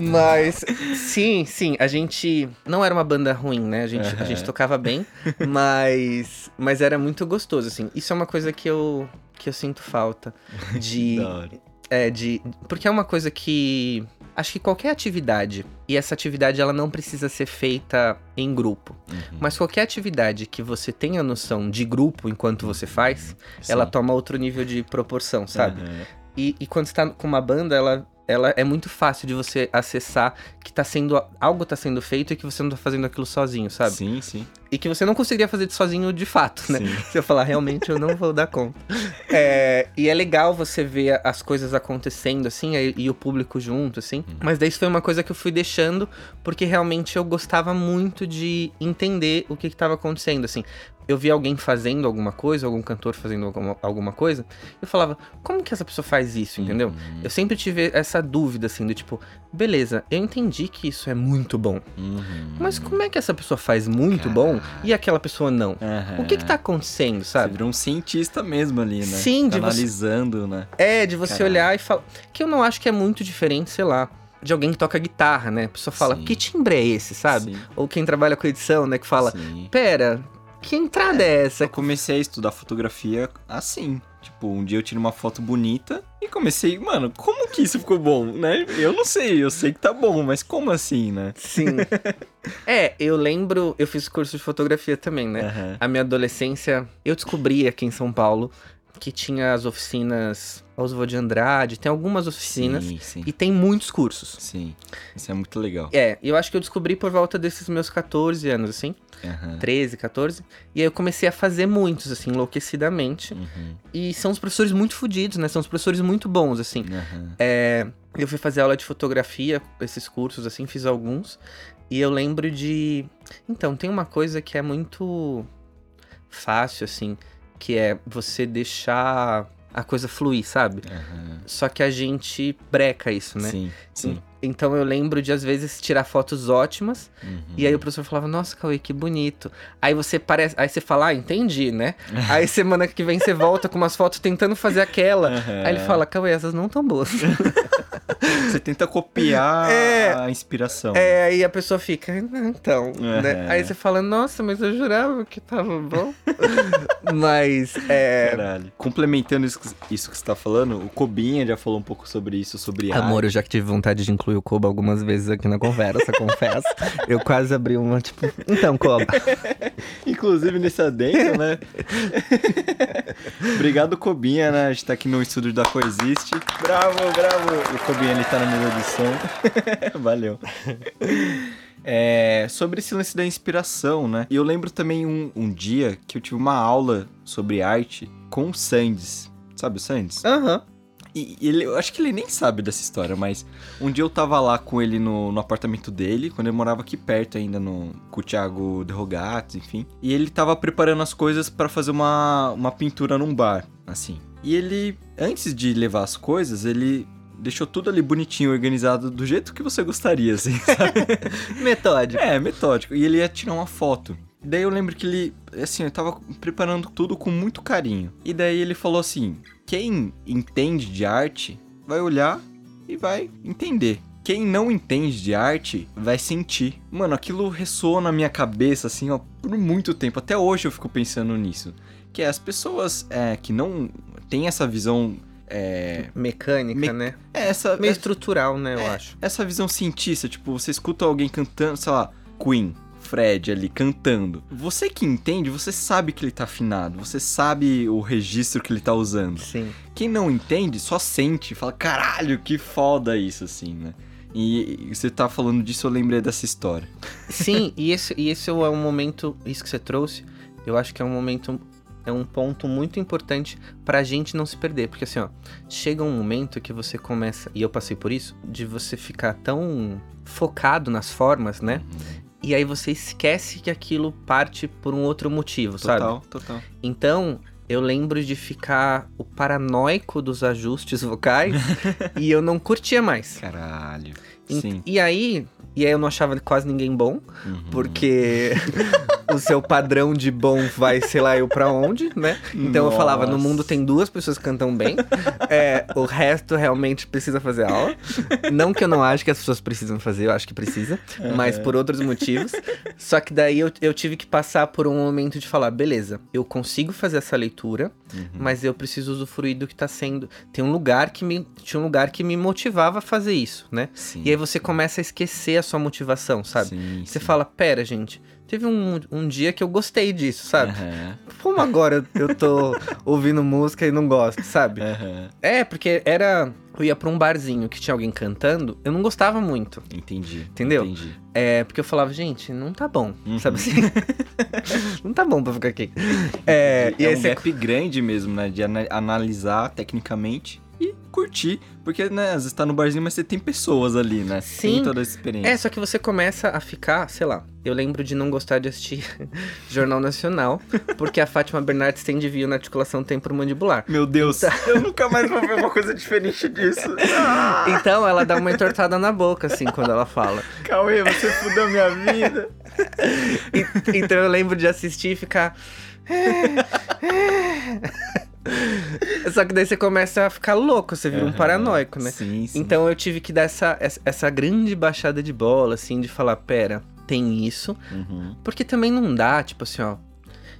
Mas, sim, sim, a gente não era uma banda ruim, né? A gente, a gente tocava bem, mas, mas era muito gostoso, assim. Isso é uma coisa que eu, que eu sinto falta. De, é, de. Porque é uma coisa que. Acho que qualquer atividade, e essa atividade ela não precisa ser feita em grupo, Uhum. mas qualquer atividade que você tenha noção de grupo enquanto você faz, Sim. ela toma outro nível de proporção, sabe? Aham. E, e quando você tá com uma banda, ela, ela é muito fácil de você acessar que tá sendo. Algo tá sendo feito e que você não tá fazendo aquilo sozinho, sabe? Sim, sim. E que você não conseguiria fazer sozinho de fato, né? Sim. Se eu falar, realmente eu não vou dar conta. É, e é legal você ver as coisas acontecendo, assim, e, e o público junto, assim. Mas daí isso foi uma coisa que eu fui deixando, porque realmente eu gostava muito de entender o que estava acontecendo, assim. Eu via alguém fazendo alguma coisa, algum cantor fazendo alguma, alguma coisa, eu falava, como que essa pessoa faz isso, entendeu? Uhum. Eu sempre tive essa dúvida, assim, do tipo, beleza, eu entendi que isso é muito bom, Uhum. mas como é que essa pessoa faz muito bom e aquela pessoa não? Aham. O que que tá acontecendo, Você sabe? virou um cientista mesmo ali, né? Sim, de Tá você- analisando, né? É, de você Caralho. olhar e falar. Que eu não acho que é muito diferente, sei lá, de alguém que toca guitarra, né? A pessoa fala, Sim. que timbre é esse, sabe? Sim, Ou quem trabalha com edição, né? Que fala, sim. pera, que entrada é essa? Eu comecei a estudar fotografia assim. Tipo, um dia eu tirei uma foto bonita e comecei, mano, como que isso ficou bom, né? Eu não sei, eu sei que tá bom, mas como assim, né? Sim. é, eu lembro, eu fiz curso de fotografia também, né? Aham. A minha adolescência, eu descobri aqui em São Paulo que tinha as oficinas Oswald de Andrade, tem algumas oficinas Sim, sim. e tem muitos cursos. Sim, isso é muito legal. É, eu acho que eu descobri por volta desses meus 14 anos, assim, Aham. 13, 14, e aí eu comecei a fazer muitos, assim, enlouquecidamente. Uhum. E são os professores muito fodidos, né? São os professores muito bons, assim. Aham. É, eu fui fazer aula de fotografia, esses cursos, assim, fiz alguns. E eu lembro de. Então, tem uma coisa que é muito fácil, assim, que é você deixar a coisa fluir, sabe? Aham. Só que a gente breca isso, né? Sim, sim. Então eu lembro de, às vezes, tirar fotos ótimas. Uhum. E aí o professor falava, nossa, Cauê, que bonito. Aí você parece. Aí você fala, ah, entendi, né? aí semana que vem você volta com umas fotos tentando fazer aquela. Aham. Aí ele fala, Cauê, essas não tão boas. Você tenta copiar É. a inspiração. É, aí a pessoa fica, "Ah, então, né? É. Aí você fala, nossa, mas eu jurava que tava bom. mas, é... Caralho. Complementando isso, que- isso que você tá falando, o Cobinha já falou um pouco sobre isso, sobre Amor, eu já que tive vontade de incluir o Koba algumas vezes aqui na conversa, confesso. Eu quase abri uma, tipo, então, Koba. Inclusive nesse adendo, né? Obrigado, Cobinha, né? A gente tá aqui no estúdio da Coexiste. Bravo, bravo. O Cobinha, ele tá na mesa de som. Valeu. É, sobre esse lance da inspiração, né? E eu lembro também um, um dia que eu tive uma aula sobre arte com o Sandes. Sabe o Sandes? Aham. E e ele, eu acho que ele nem sabe dessa história, mas um dia eu tava lá com ele no, no apartamento dele, quando ele morava aqui perto ainda, no, com o Thiago Derrogatos, enfim. E ele tava preparando as coisas pra fazer uma, uma pintura num bar, assim. E ele, antes de levar as coisas, ele deixou tudo ali bonitinho, organizado, do jeito que você gostaria, assim, sabe? Metódico. É, metódico. E ele ia tirar uma foto. Daí eu lembro que ele, assim, eu tava preparando tudo com muito carinho. E daí ele falou assim: quem entende de arte vai olhar e vai entender. Quem não entende de arte vai sentir. Mano, aquilo ressoa na minha cabeça, assim, ó, por muito tempo. Até hoje eu fico pensando nisso. Que é as pessoas é, que não têm essa visão. É, Mecânica, Me- né? é essa, Meio estrutural, né, eu acho. essa visão cientista, tipo, você escuta alguém cantando, sei lá, Queen, Fred ali cantando. Você que entende, você sabe que ele tá afinado, você sabe o registro que ele tá usando. Sim. Quem não entende, só sente, fala, caralho, que foda isso, assim, né? E, você tá falando disso, eu lembrei dessa história. Sim, e esse, e esse é um momento, isso que você trouxe, eu acho que é um momento é um ponto muito importante pra gente não se perder. Porque assim, ó, chega um momento que você começa, e eu passei por isso, de você ficar tão focado nas formas, né? E aí você esquece que aquilo parte por um outro motivo, sabe? Total, total. Então, eu lembro de ficar o paranoico dos ajustes vocais e eu não curtia mais. Caralho. E- Sim. E aí, e aí eu não achava quase ninguém bom, Uhum. porque o seu padrão de bom vai, sei lá, eu pra onde, né? Então eu falava, no Nossa. mundo tem duas pessoas que cantam bem, é, o resto realmente precisa fazer aula. Não que eu não acho que as pessoas precisam fazer, eu acho que precisa, mas por outros motivos. Só que daí eu, eu tive que passar por um momento de falar, beleza, eu consigo fazer essa leitura, Uhum. mas eu preciso usufruir do que tá sendo. Tem um lugar que me. Tinha um lugar que me motivava a fazer isso, né? Sim. E aí você começa a esquecer a sua motivação, sabe? Sim, Você sim. fala, pera, gente, teve um, um dia que eu gostei disso, sabe? Aham, Como agora eu tô ouvindo música e não gosto, sabe? aham. É, porque era. Eu ia pra um barzinho que tinha alguém cantando, eu não gostava muito. Entendi. Entendeu? Entendi. É, porque eu falava, gente, não tá bom, Uhum. sabe assim? não tá bom pra ficar aqui. É, e é aí um você. gap grande mesmo, né? De ana- analisar tecnicamente e curtir. Porque, né, às vezes tá no barzinho, mas você tem pessoas ali, né? Sim. Tem toda essa experiência. É, só que você começa a ficar, sei lá. Eu lembro de não gostar de assistir Jornal Nacional, porque a Fátima Bernardes tem desvio na articulação temporomandibular. Meu Deus, eu nunca mais vou ver uma coisa diferente disso. Ah, Então ela dá uma entortada na boca, assim, quando ela fala. Cauê, você fudeu minha vida. Então eu lembro de assistir e ficar. Só que daí você começa a ficar louco, você vira um Aham. paranoico, né? Sim, sim. Então eu tive que dar essa, essa, grande baixada de bola, assim, de falar, pera, tem isso. Uhum. Porque também não dá, tipo assim, ó.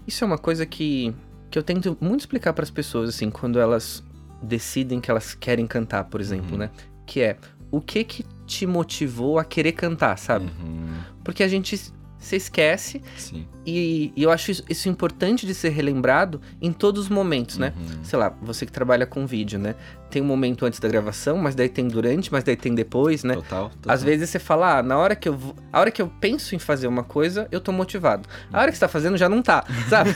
Isso é uma coisa que, que eu tento muito explicar pras pessoas, assim, quando elas decidem que elas querem cantar, por exemplo, Uhum. né? Que é, o que que te motivou a querer cantar, sabe? Uhum. Porque a gente se esquece Sim. e, e eu acho isso, isso importante de ser relembrado em todos os momentos, né? Uhum. Sei lá, você que trabalha com vídeo, né? Tem um momento antes da gravação, mas daí tem durante, mas daí tem depois, né? Total, total. Às vezes você fala, ah, na hora que eu vou- a hora que eu penso em fazer uma coisa, eu tô motivado. A hora que você tá fazendo já não tá, sabe?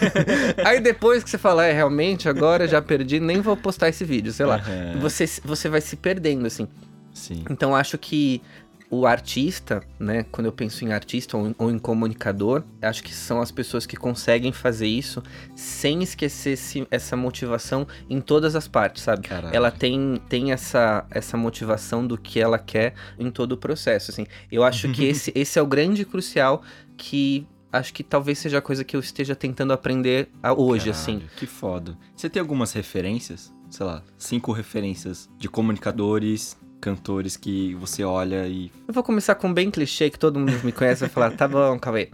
Aí depois que você fala, é, realmente, agora já perdi, nem vou postar esse vídeo, sei lá. Aham. Você, você vai se perdendo, assim. Sim. Então acho que o artista, né, quando eu penso em artista ou em, ou em comunicador, acho que são as pessoas que conseguem fazer isso sem esquecer esse- essa motivação em todas as partes, sabe? Caralho. Ela tem, tem essa, essa motivação do que ela quer em todo o processo, assim. Eu acho que esse, esse é o grande crucial que acho que talvez seja a coisa que eu esteja tentando aprender hoje, Caralho, assim. Que foda. Você tem algumas referências? Sei lá, cinco referências de comunicadores, cantores que você olha e. Eu vou começar com um bem clichê que todo mundo me conhece vai falar, tá bom, Cauê.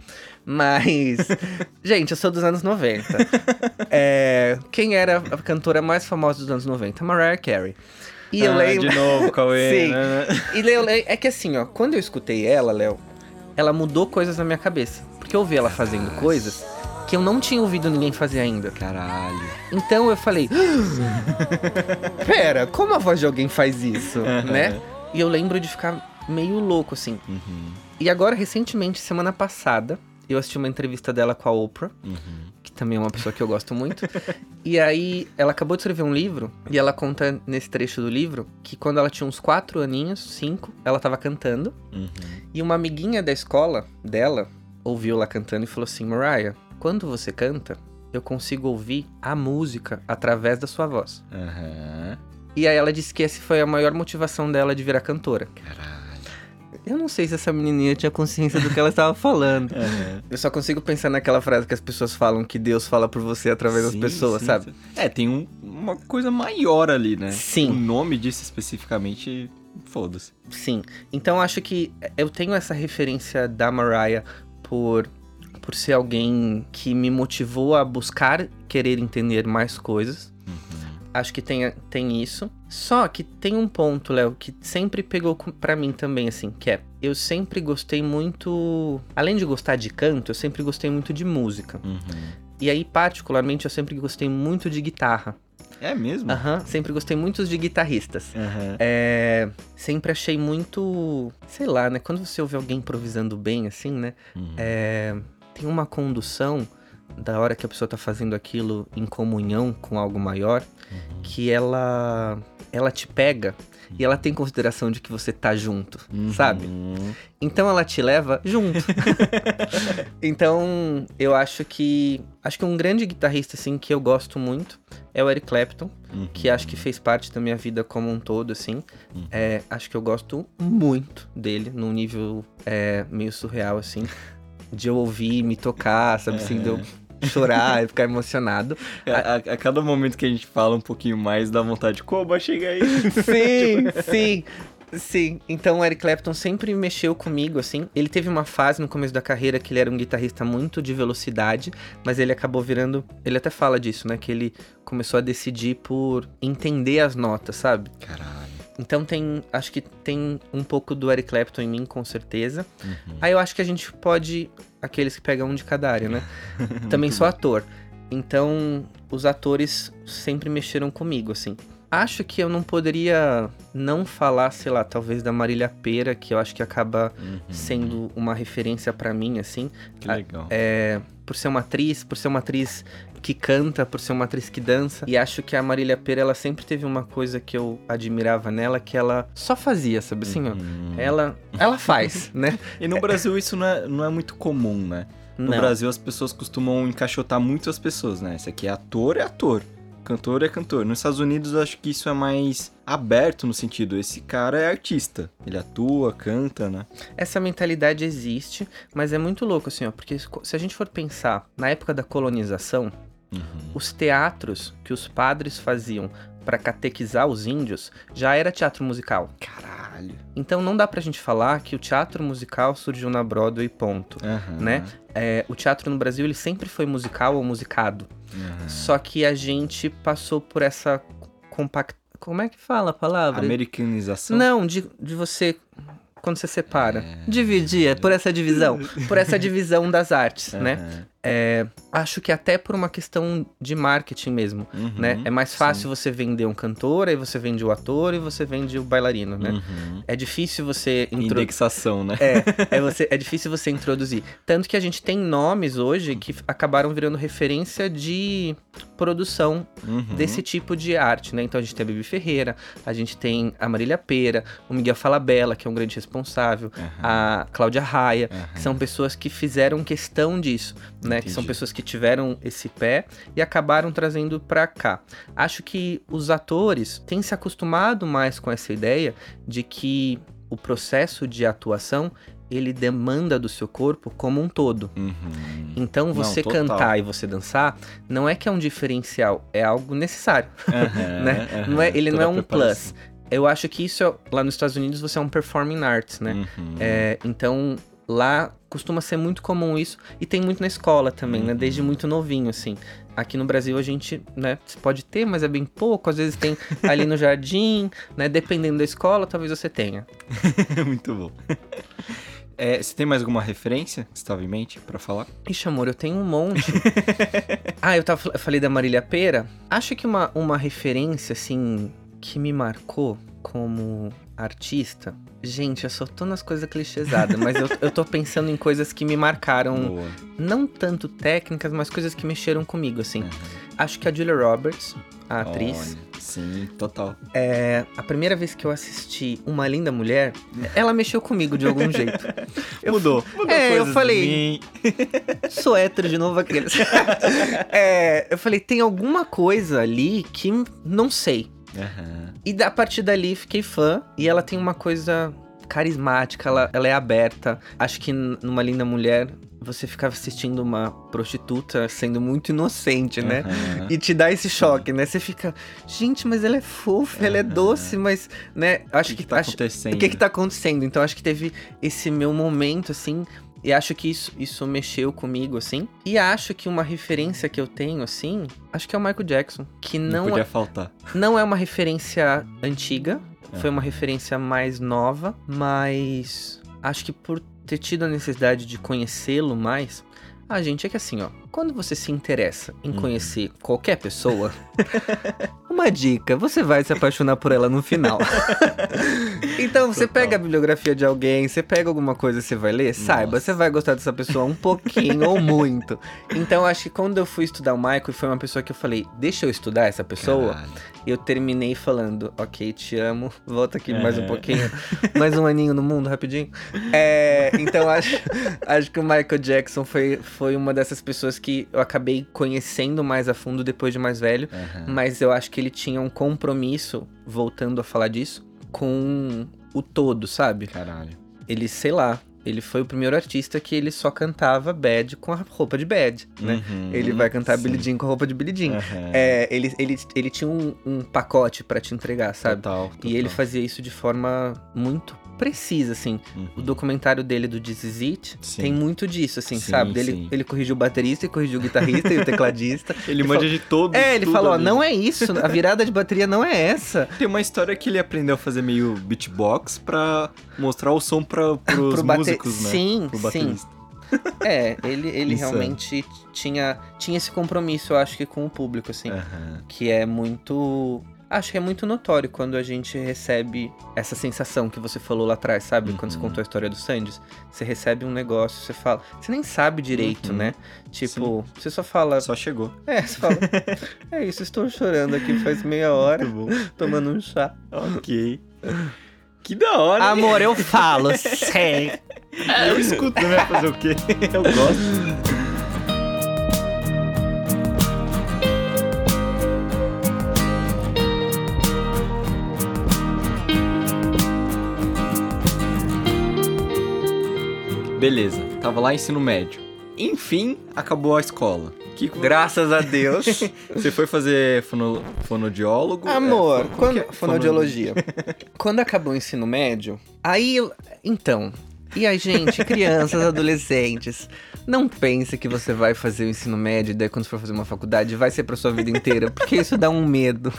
Mas, gente, eu sou dos anos 90. É, quem era a cantora mais famosa dos anos 90? Mariah Carey. E eu Ah, lembro. De novo, Cauê. Sim. né? E eu le- é que assim, ó, quando eu escutei ela, Léo, ela mudou coisas na minha cabeça. Porque eu ouvi ela fazendo coisas que eu não tinha ouvido ninguém fazer ainda. Caralho. Então eu falei, "Ah, pera, como a voz de alguém faz isso, né? E eu lembro de ficar meio louco, assim. Uhum, E agora, recentemente, semana passada, eu assisti uma entrevista dela com a Oprah, uhum. que também é uma pessoa que eu gosto muito. e aí, ela acabou de escrever um livro, e ela conta nesse trecho do livro que quando ela tinha uns quatro aninhos, cinco, ela tava cantando, Uhum. e uma amiguinha da escola dela ouviu ela cantando e falou assim: Mariah, quando você canta, eu consigo ouvir a música através da sua voz. Aham. E aí ela disse que essa foi a maior motivação dela de virar cantora. Caralho. Eu não sei se essa menininha tinha consciência do que ela estava falando. Aham. Eu só consigo pensar naquela frase que as pessoas falam que Deus fala por você através das Sim, pessoas, sim, sabe? sim. É, tem um- uma coisa maior ali, né? Sim. O nome disso especificamente, foda-se. Sim. Então acho que eu tenho essa referência da Mariah por por ser alguém que me motivou a buscar querer entender mais coisas. Uhum. Acho que tem, tem isso. Só que tem um ponto, Léo, que sempre pegou pra mim também, assim, que é... Eu sempre gostei muito... Além de gostar de canto, eu sempre gostei muito de música. Uhum. E aí, particularmente, eu sempre gostei muito de guitarra. É mesmo? Aham, sempre gostei muito de guitarristas. Aham. É, sempre achei muito, sei lá, né? Quando você ouve alguém improvisando bem, assim, né? Uhum. É, tem uma condução da hora que a pessoa tá fazendo aquilo em comunhão com algo maior, que ela ela te pega e ela tem consideração de que você tá junto, sabe? Uhum. Então ela te leva junto. então, eu acho que acho que um grande guitarrista assim que eu gosto muito é o Eric Clapton, Uhum. que acho que fez parte da minha vida como um todo assim. Uhum. É, acho que eu gosto muito dele num nível é, meio surreal assim, de eu ouvir, me tocar, sabe assim, de eu chorar e ficar emocionado. A, a- a cada momento que a gente fala um pouquinho mais, dá vontade de Koba, chega aí. Sim, sim. Sim, então o Eric Clapton sempre mexeu comigo, assim. Ele teve uma fase no começo da carreira que ele era um guitarrista muito de velocidade, mas ele acabou virando. Ele até fala disso, né? Que ele começou a decidir por entender as notas, sabe? Caralho. Então tem. Acho que tem um pouco do Eric Clapton em mim, com certeza. Uhum. Aí eu acho que a gente pode. Aqueles que pegam um de cada área, né? Também sou ator. Então, os atores sempre mexeram comigo, assim. Acho que eu não poderia não falar, sei lá, talvez da Marília Pera, que eu acho que acaba Uhum. sendo uma referência pra mim, assim. Que legal. É, por ser uma atriz, por ser uma atriz que canta, por ser uma atriz que dança. E acho que a Marília Pera, ela sempre teve uma coisa que eu admirava nela, que ela só fazia, sabe assim, ó. Uhum. Ela, ela faz, né? E no Brasil isso não é, não é muito comum, né? No Não. Brasil as pessoas costumam encaixotar muito as pessoas, né? Esse aqui é ator, é ator. Cantor é cantor. Nos Estados Unidos eu acho que isso é mais aberto no sentido, esse cara é artista. Ele atua, canta, né? Essa mentalidade existe, mas é muito louco, assim, ó, porque se a gente for pensar na época da colonização, Uhum. os teatros que os padres faziam pra catequizar os índios já era teatro musical. Caralho. Então não dá pra gente falar que o teatro musical surgiu na Broadway, ponto. Aham. Né? É, o teatro no Brasil ele sempre foi musical ou musicado. Aham. Só que a gente passou por essa compact... Como é que fala a palavra? Americanização? Não, de, de você. Quando você separa. É. Dividir, é por essa divisão. por essa divisão das artes, né? É, acho que até por uma questão de marketing mesmo, Uhum. né? É mais fácil você vender um cantor, aí você vende o ator e você vende o bailarino, né? Uhum. É difícil você introduzir. Indexação, né? É, é, você, é difícil você introduzir. Tanto que a gente tem nomes hoje que acabaram virando referência de produção Uhum. desse tipo de arte, né? Então a gente tem a Bibi Ferreira, a gente tem a Marília Pera, o Miguel Falabella, que é um grande responsável, a Cláudia Raia, que são pessoas que fizeram questão disso, né? Que são pessoas que tiveram esse pé e acabaram trazendo pra cá. Acho que os atores têm se acostumado mais com essa ideia de que o processo de atuação ele demanda do seu corpo como um todo. Uhum. Então Não, você total. cantar e você dançar não é que é um diferencial, é algo necessário. Aham, né? aham. Não é- ele Toda não é um preparação. Eu acho que isso é- lá nos Estados Unidos você é um performing arts, né? Uhum. É, então lá costuma ser muito comum isso e tem muito na escola também, né? Uhum. Desde muito novinho, assim. Aqui no Brasil a gente, né, pode ter, mas é bem pouco. Às vezes tem ali no jardim, né? Dependendo da escola, talvez você tenha. Muito bom. É, você tem mais alguma referência que estava em mente pra falar? Ixi, amor, eu tenho um monte. ah, eu, tava, eu falei da Marília Pera. Acho que uma, uma referência, assim, que me marcou como artista. Gente, eu só tô nas coisas clichêsadas, mas eu, eu tô pensando em coisas que me marcaram, Boa. não tanto técnicas, mas coisas que mexeram comigo, assim. Aham. Acho que a Julia Roberts, a atriz, Olha, sim, total. é a primeira vez que eu assisti Uma Linda Mulher, ela mexeu comigo de algum jeito. Eu- mudou. Mudou É, eu falei-. Sou hétero de novo aqueles. É, eu falei, tem alguma coisa ali que não sei. Aham. E da- a partir dali fiquei fã. E ela tem uma coisa carismática, ela, ela é aberta. Acho que numa linda mulher você ficava assistindo uma prostituta sendo muito inocente, né? Aham. E te dá esse choque, né? Você fica, gente, mas ela é fofa, ela é doce, mas, né? Acho O que, que, tá acho, acontecendo? o que que tá acontecendo? Então acho que teve esse meu momento, assim, e acho que isso, isso mexeu comigo, assim. E acho que uma referência que eu tenho, assim, acho que é o Michael Jackson, que Não não, podia é, faltar. não é uma referência antiga, foi É. uma referência mais nova, mas acho que por ter tido a necessidade de conhecê-lo mais, a gente é que assim, ó, quando você se interessa em Uhum. conhecer qualquer pessoa, uma dica, você vai se apaixonar por ela no final. então, você Total. pega a bibliografia de alguém, você pega alguma coisa e você vai ler, saiba, Nossa. você vai gostar dessa pessoa um pouquinho ou muito. Então, acho que quando eu fui estudar o Michael, foi uma pessoa que eu falei, deixa eu estudar essa pessoa. Caralho. Eu terminei falando, ok, te amo, volta aqui mais um É. pouquinho, mais um aninho no mundo, rapidinho. É, então acho, acho que o Michael Jackson foi, foi uma dessas pessoas que eu acabei conhecendo mais a fundo depois de mais velho, Aham. mas eu acho que ele tinha um compromisso, voltando a falar disso, com o todo, sabe? Caralho. Ele, sei lá, ele foi o primeiro artista que ele só cantava bad com a roupa de bad, né? Uhum, Ele vai cantar sim. Billie Jean com a roupa de Billie Jean. Aham. É, ele, ele, ele tinha um, um pacote pra te entregar, sabe? Total, E ele total. fazia isso de forma muito precisa, assim. Uhum. O documentário dele do This Is It Sim. tem muito disso, assim, Sim, sabe? Ele, sim. ele corrigiu o baterista e corrigiu o guitarrista e o tecladista. Ele manja de todo. É, ele falou, ó, não é isso, a virada de bateria não é essa. Tem uma história que ele aprendeu a fazer meio beatbox pra mostrar o som pra, pros Pro bate- músicos, né? Sim, Pro sim. baterista. É, ele, ele Insano. realmente tinha, tinha esse compromisso, eu acho que com o público, assim. Aham. que é muito. Acho que é muito notório quando a gente recebe essa sensação que você falou lá atrás, sabe? Quando você Uhum. contou a história do Sandes. Você recebe um negócio, você fala. Você nem sabe direito, Uhum. né? Tipo, você só fala. Só chegou. É, você fala. é isso, estou chorando aqui faz meia hora, Muito bom. tomando um chá. ok. Que da hora. hein? Amor, eu falo, sei. Eu escuto, né? Fazer o quê? Eu gosto. Beleza, tava lá ensino médio. Enfim, acabou a escola. Que Graças a Deus. Você foi fazer fono... fonodiólogo? Amor, É, quando... é? fonoaudiologia. quando acabou o ensino médio, aí eu... Então, e aí, gente, crianças, adolescentes, não pense que você vai fazer o ensino médio e daí quando for fazer uma faculdade vai ser pra sua vida inteira, porque isso dá um medo.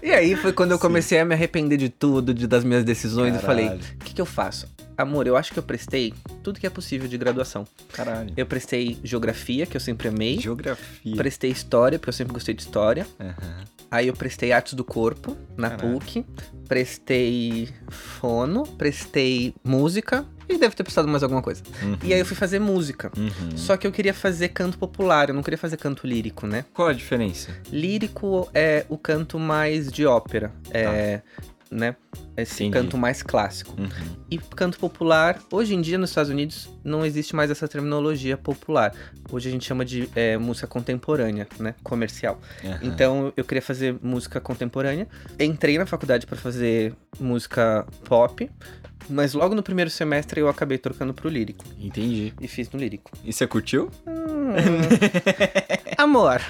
E aí foi quando eu comecei a me arrepender de tudo, de, das minhas decisões, e falei, Caralho. o que, que eu faço? Amor, eu acho que eu prestei tudo que é possível de graduação. Caralho. Eu prestei geografia, que eu sempre amei. Geografia. Prestei história, porque eu sempre gostei de história. Aham. Aí eu prestei artes do corpo na Caralho. PUC, prestei fono, prestei música e deve ter prestado mais alguma coisa. Uhum. E aí eu fui fazer música. Uhum. Só que eu queria fazer canto popular, eu não queria fazer canto lírico, né? Qual a diferença? Lírico é o canto mais de ópera, é, né? Esse Entendi. canto mais clássico. Uhum. E canto popular, hoje em dia nos Estados Unidos não existe mais essa terminologia popular. Hoje a gente chama de é, música contemporânea, né? Comercial. Aham. Então eu queria fazer música contemporânea. Entrei na faculdade pra fazer música pop, mas logo no primeiro semestre eu acabei trocando pro lírico Entendi. e fiz no lírico. E você curtiu? Amor,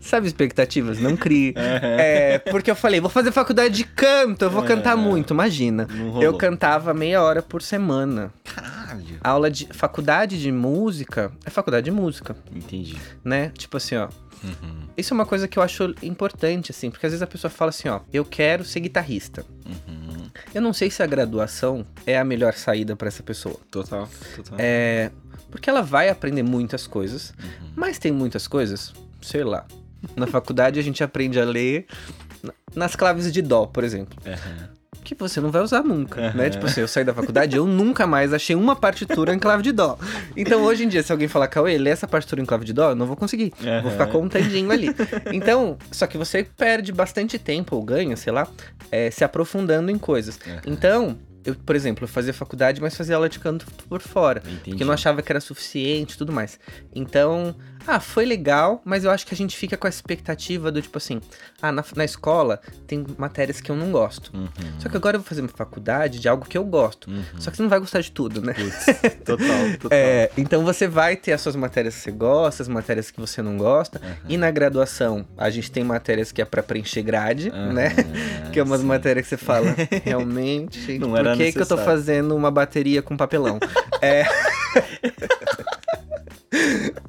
sabe expectativas? Não crie. É, porque eu falei, vou fazer faculdade de canto, eu vou cantar muito, imagina. Eu cantava meia hora por semana. Caralho. Aula de faculdade de música é faculdade de música, Entendi. né? Tipo assim, ó, Uhum. Isso é uma coisa que eu acho importante, assim, porque às vezes a pessoa fala assim, ó, eu quero ser guitarrista. Uhum. Eu não sei se a graduação é a melhor saída pra essa pessoa. Total. Total. É. Porque ela vai aprender muitas coisas, Uhum. mas tem muitas coisas, sei lá. Na faculdade a gente aprende a ler na- nas claves de dó, por exemplo. Aham. Que você não vai usar nunca, né? Tipo assim, eu saí da faculdade, eu nunca mais achei uma partitura em clave de dó. Então hoje em dia, se alguém falar, Cauê, lê essa partitura em clave de dó, eu não vou conseguir. Vou ficar contandinho ali. Então, só que você perde bastante tempo, ou ganha, sei lá, é, se aprofundando em coisas. Aham. Então, eu, por exemplo, eu fazia faculdade, mas fazia aula de canto por fora. Entendi. Porque eu não achava que era suficiente e tudo mais. Então, ah, foi legal, mas eu acho que a gente fica com a expectativa do tipo assim, ah, na, na escola tem matérias que eu não gosto. Uhum. Só que agora eu vou fazer uma faculdade de algo que eu gosto. Uhum. Só que você não vai gostar de tudo, né? Putz, total, total. É, então você vai ter as suas matérias que você gosta, as matérias que você não gosta. Aham. E na graduação, a gente tem matérias que é pra preencher grade, Aham, né? Que é umas sim. matérias que você fala, realmente, Não por que, que eu tô fazendo uma bateria com papelão? é.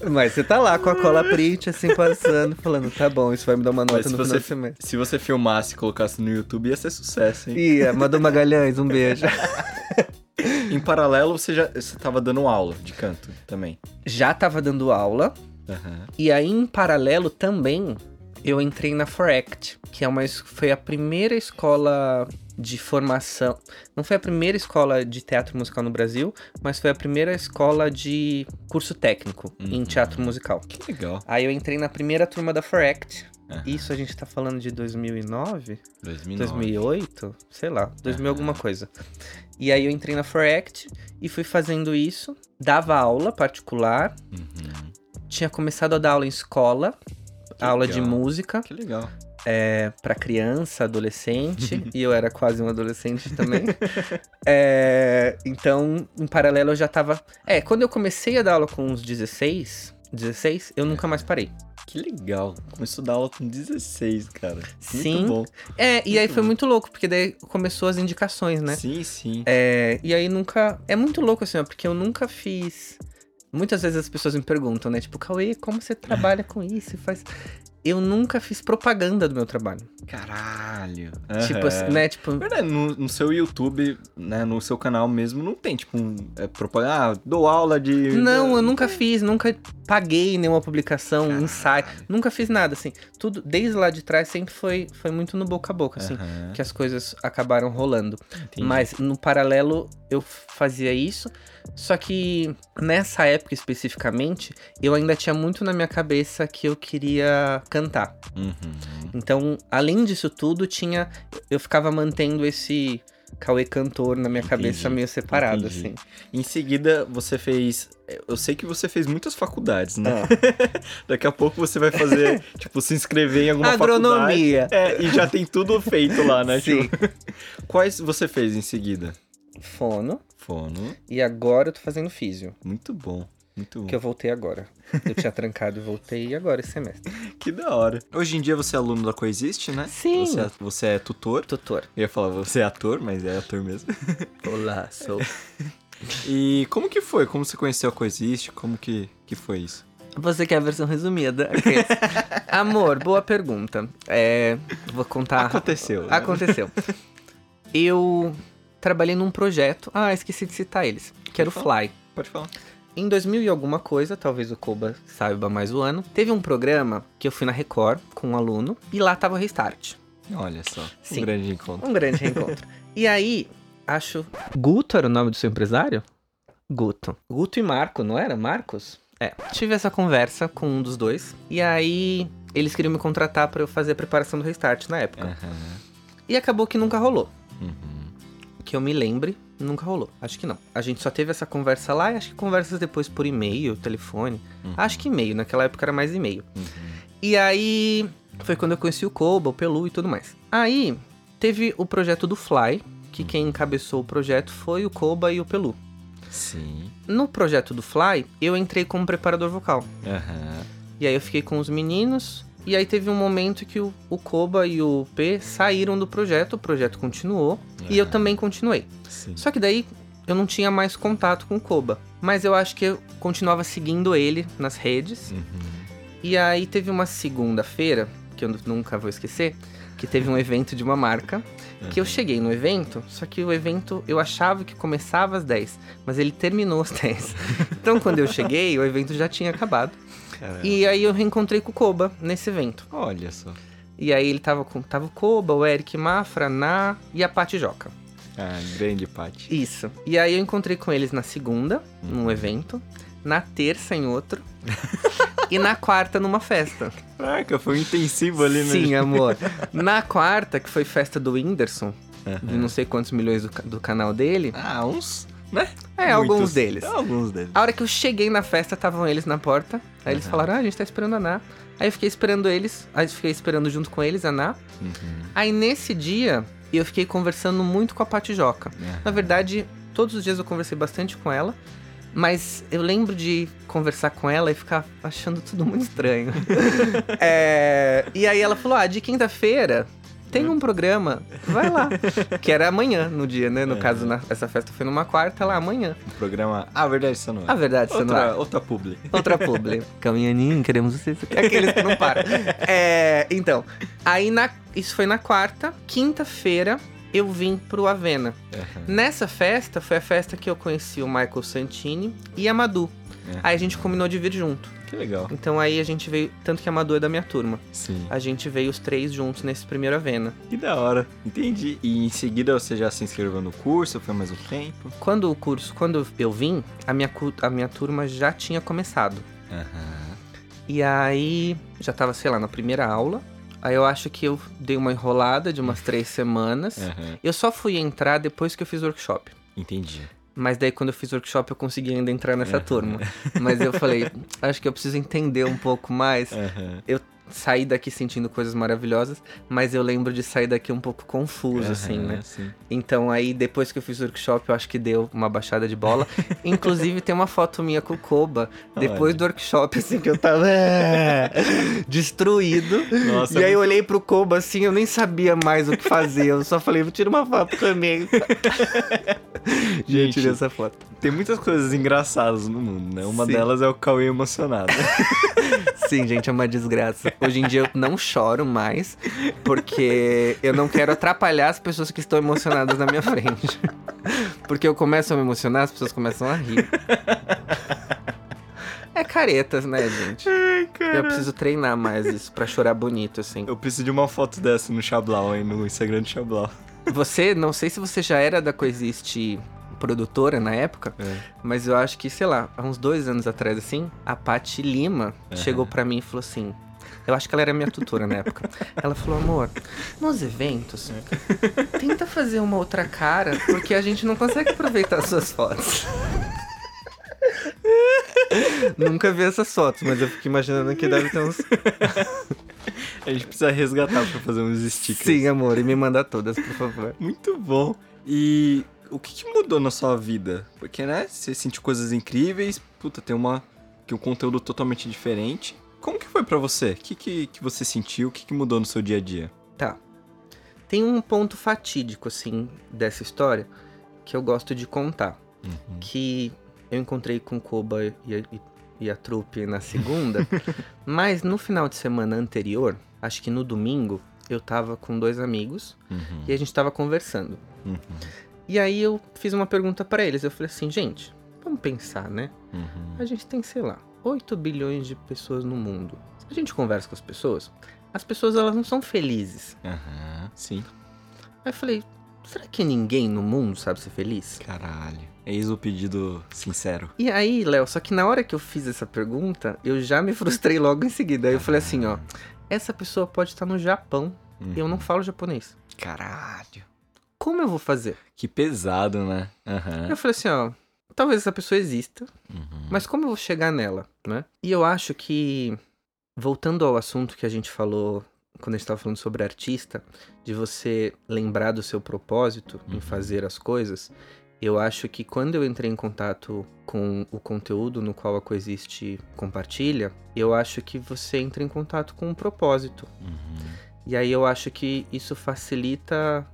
Mas você tá lá com a cola print, assim, passando, falando, tá bom, isso vai me dar uma Mas nota se no final você, do semestre. se você filmasse e colocasse no YouTube, ia ser sucesso, hein? Ia, mandou Magalhães, um beijo. Em paralelo, você já você tava dando aula de canto também. Já tava dando aula, Aham. E aí, em paralelo também, eu entrei na Foract, que é uma, foi a primeira escola de formação. Não foi a primeira escola de teatro musical no Brasil, mas foi a primeira escola de curso técnico em Uhum. teatro musical. Que legal. Aí eu entrei na primeira turma da Foract. Aham. Isso a gente tá falando de 2009? 2009. 2008? Sei lá, 2000 Aham. alguma coisa. E aí eu entrei na Foract e fui fazendo isso. Dava aula particular. Uhum. Tinha começado a dar aula em escola. Que aula de legal. música Que legal. É, para criança, adolescente. e eu era quase um adolescente também. É, então, em paralelo, eu já tava. É, quando eu comecei a dar aula com uns 16, 16, eu nunca mais parei. Que legal. Começou a dar aula com 16, cara. Sim. Muito bom. É, e aí Muito foi bom. muito louco, porque daí começou as indicações, né? Sim, sim. É, e aí nunca. É muito louco assim, ó, porque eu nunca fiz. Muitas vezes as pessoas me perguntam, né? Tipo, Cauê, como você trabalha com isso? Faz. Eu nunca fiz propaganda do meu trabalho. Caralho. Tipo Aham. assim, né? Tipo. Verdade, no, no seu YouTube, né, no seu canal mesmo, não tem, tipo, um, é, propaganda, ah, dou aula de... Não, eu nunca fiz, nunca paguei nenhuma publicação, Caralho. ensaio. Nunca fiz nada, assim. Tudo, desde lá de trás, sempre foi, foi muito no boca a boca, assim. Aham, Que as coisas acabaram rolando. entendi. Mas no paralelo eu fazia isso. Só que nessa época especificamente, eu ainda tinha muito na minha cabeça que eu queria cantar. Uhum. Então, além disso tudo, tinha. Eu ficava mantendo esse Cauê cantor na minha cabeça Entendi, meio separado, entendi. assim. Em seguida, você fez... Eu sei que você fez muitas faculdades, né? Ah. Daqui a pouco você vai fazer, tipo, se inscrever em alguma faculdade. Agronomia. É, e já tem tudo feito lá, né? Sim. Tipo, quais você fez em seguida? Fono. Fono. E agora eu tô fazendo físio. Muito bom. Muito bom. Que eu voltei agora. Eu tinha trancado e voltei agora esse semestre. Que da hora. Hoje em dia você é aluno da Coexiste, né? Sim. Você é, você é tutor. Tutor. Eu ia falar, você é ator, mas é ator mesmo. Olá, sou. E como que foi? Como você conheceu a Coexiste? Como que, que foi isso? Você quer a versão resumida? Aqueles. Amor, boa pergunta. É, vou contar. Aconteceu. né? Aconteceu. Eu trabalhei num projeto. Ah, esqueci de citar eles. Que era o Fly. Pode falar. Em 2000 e alguma coisa, talvez o Koba saiba mais o ano, teve um programa que eu fui na Record com um aluno e lá tava o Restart. Olha só. Sim. Um grande encontro. Um grande reencontro. e aí, acho. Guto era o nome do seu empresário? Guto. Guto e Marco, não era? Marcos? É. Tive essa conversa com um dos dois. E aí, eles queriam me contratar pra eu fazer a preparação do Restart na época. Aham. E acabou que nunca rolou. Uhum. Que eu me lembre, nunca rolou. Acho que não. A gente só teve essa conversa lá e acho que conversas depois por e-mail, telefone. Uhum. Acho que e-mail, naquela época era mais e-mail. Uhum. E aí foi quando eu conheci o Koba, o Pelu e tudo mais. Aí teve o projeto do Fly, que quem encabeçou o projeto foi o Koba e o Pelu. Sim. No projeto do Fly, eu entrei como preparador vocal. E aí eu fiquei com os meninos. E aí teve um momento que o, o Koba e o P saíram do projeto, o projeto continuou. E eu Aham. também continuei. Sim. Só que daí eu não tinha mais contato com o Koba. Mas eu acho que eu continuava seguindo ele nas redes. Uhum. E aí teve uma segunda-feira, que eu nunca vou esquecer, que teve um evento de uma marca, que eu cheguei no evento, só que o evento eu achava que começava às 10, mas ele terminou às 10. Então quando eu cheguei, o evento já tinha acabado. Caramba. E aí eu reencontrei com o Koba nesse evento. Olha só. E aí ele tava com tava o Koba, o Eric Mafra, Ná e a Paty Joca. Ah, grande Paty. Isso. E aí eu encontrei com eles na segunda, num evento, na terça em outro, e na quarta numa festa. Caraca, foi um intensivo ali, né? Sim, amor. Na quarta, que foi festa do Whindersson, de Aham. não sei quantos milhões do, do canal dele. Ah, uns, né? É, alguns Muitos. deles. Alguns deles. A hora que eu cheguei na festa, estavam eles na porta. Aí eles Aham. falaram, ah, a gente tá esperando a Ná. Aí eu fiquei esperando eles, aí eu fiquei esperando junto com eles a Ná. Uhum. Aí nesse dia, eu fiquei conversando muito com a Paty Joca. Aham. Na verdade, todos os dias eu conversei bastante com ela. Mas eu lembro de conversar com ela e ficar achando tudo muito estranho. É, e aí ela falou: Ah, de quinta-feira tem um programa, vai lá. Que era amanhã no dia, né? No É. caso, na- essa festa foi numa quarta, lá amanhã. Um programa. Ah, verdade, isso não é. A verdade, você não outra, é. outra publi. Outra publi. Caminhaninho, queremos vocês. Aqueles que não param. É, então, aí na, isso foi na quarta. Quinta-feira eu vim pro Avena. Aham. Nessa festa foi a festa que eu conheci o Michael Santini e a Madu. É. Aí a gente combinou de vir junto. Que legal. Então aí a gente veio, tanto que a Madu é da minha turma. Sim. A gente veio os três juntos nesse primeiro Avena. Que da hora. Entendi. E em seguida você já se inscreveu no curso? Foi mais um tempo? Quando o curso, quando eu vim, a minha, a minha turma já tinha começado. Aham. E aí, já tava, sei lá, na primeira aula. Aí eu acho que eu dei uma enrolada de umas três semanas. Aham. Eu só fui entrar depois que eu fiz workshop. Entendi. Mas daí quando eu fiz workshop eu consegui ainda entrar nessa turma. Mas eu falei, acho que eu preciso entender um pouco mais. Aham. Eu saí daqui sentindo coisas maravilhosas, mas eu lembro de sair daqui um pouco confuso, assim, Aham, né? Sim. Então aí, depois que eu fiz o workshop, eu acho que deu uma baixada de bola. Inclusive, tem uma foto minha com o Koba, depois Olha. do workshop, assim, que eu tava é, destruído. Nossa, e aí eu olhei pro Koba, assim, eu nem sabia mais o que fazer. Eu só falei, vou tirar uma foto também. eu Gente. tirei essa foto. Tem muitas coisas engraçadas no mundo, né? Uma Sim. delas é o Cauê emocionado. Sim, gente, é uma desgraça. Hoje em dia eu não choro mais, porque eu não quero atrapalhar as pessoas que estão emocionadas na minha frente. Porque eu começo a me emocionar, as pessoas começam a rir. É caretas, né, gente? Eu preciso treinar mais isso pra chorar bonito, assim. Eu preciso de uma foto dessa no Xablau, hein? No Instagram do Xablau. Você, não sei se você já era da Coexiste produtora na época, É. mas eu acho que, sei lá, há uns dois anos atrás, assim, a Paty Lima chegou pra mim e falou assim. Eu acho que ela era minha tutora na época. Ela falou, amor, nos eventos, tenta fazer uma outra cara, porque a gente não consegue aproveitar as suas fotos. Nunca vi essas fotos, mas eu fico imaginando que deve ter uns. A gente precisa resgatar pra fazer uns stickers. Sim, amor, e me manda todas, por favor. Muito bom. E o que, que mudou na sua vida? Porque, né, você sentiu coisas incríveis, puta, tem uma. que um conteúdo totalmente diferente. Como que foi pra você? O que, que, que você sentiu? O que, que mudou no seu dia a dia? Tá. Tem um ponto fatídico, assim, dessa história que eu gosto de contar. Que eu encontrei com o Koba e a, e- e a trupe na segunda, mas no final de semana anterior, acho que no domingo, eu tava com dois amigos Uhum. e a gente tava conversando. Uhum. E aí eu fiz uma pergunta pra eles. Eu falei assim, gente, vamos pensar, né? Uhum. A gente tem, sei lá, 8 bilhões de pessoas no mundo. Se a gente conversa com as pessoas, as pessoas elas não são felizes. Aham. Sim. Aí eu falei, será que ninguém no mundo sabe ser feliz? Caralho. Eis o pedido sincero. E aí, Léo, só que na hora que eu fiz essa pergunta, eu já me frustrei logo em seguida. Aí eu falei assim, ó, essa pessoa pode estar no Japão e eu não falo japonês. Caralho. Como eu vou fazer? Que pesado, né? Aham. Eu falei assim, ó, talvez essa pessoa exista, Uhum. mas como eu vou chegar nela, né? E eu acho que, voltando ao assunto que a gente falou quando a gente estava falando sobre artista, de você lembrar do seu propósito em Uhum. fazer as coisas, eu acho que quando eu entrei em contato com o conteúdo no qual a Coexiste compartilha, eu acho que você entra em contato com um propósito. Uhum. E aí eu acho que isso facilita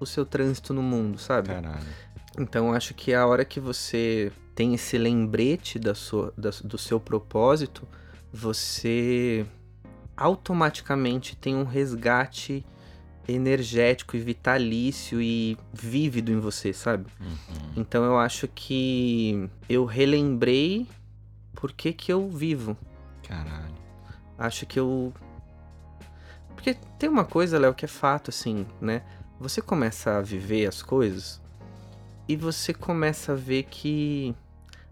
o seu trânsito no mundo, sabe? Caralho. Então eu acho que a hora que você tem esse lembrete da sua, da- do seu propósito, você automaticamente tem um resgate energético e vitalício e vívido em você, sabe? Uhum. Então eu acho que eu relembrei por que que eu vivo. Caralho. Acho que eu. Porque tem uma coisa, Léo, que é fato, assim, né? Você começa a viver as coisas e você começa a ver que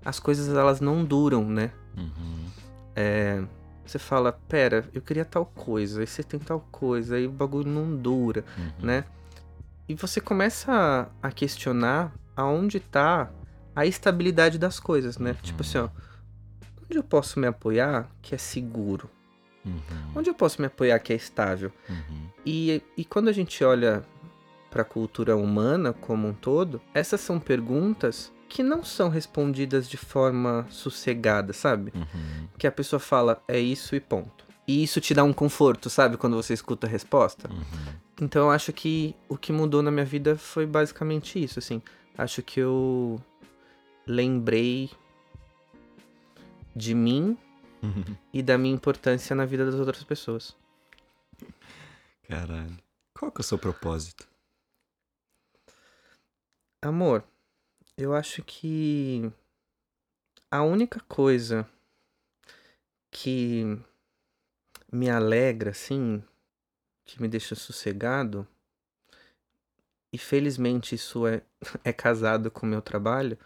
as coisas elas não duram, né? Uhum. É, você fala, pera, eu queria tal coisa, aí você tem tal coisa, aí o bagulho não dura, Uhum. né? E você começa a, a questionar aonde tá a estabilidade das coisas, né? Uhum. Tipo assim, ó, onde eu posso me apoiar que é seguro? Uhum. Onde eu posso me apoiar que é estável? Uhum. E, e quando a gente olha para a cultura humana como um todo, essas são perguntas que não são respondidas de forma sossegada, sabe? Uhum. Que a pessoa fala, é isso e ponto. E isso te dá um conforto, sabe? Quando você escuta a resposta. Uhum. Então eu acho que o que mudou na minha vida foi basicamente isso, assim. Acho que eu lembrei de mim Uhum. e da minha importância na vida das outras pessoas. Caralho. Qual que é o seu propósito? Amor, eu acho que A única coisa que me alegra, assim, que me deixa sossegado, e felizmente isso é, é casado com o meu trabalho,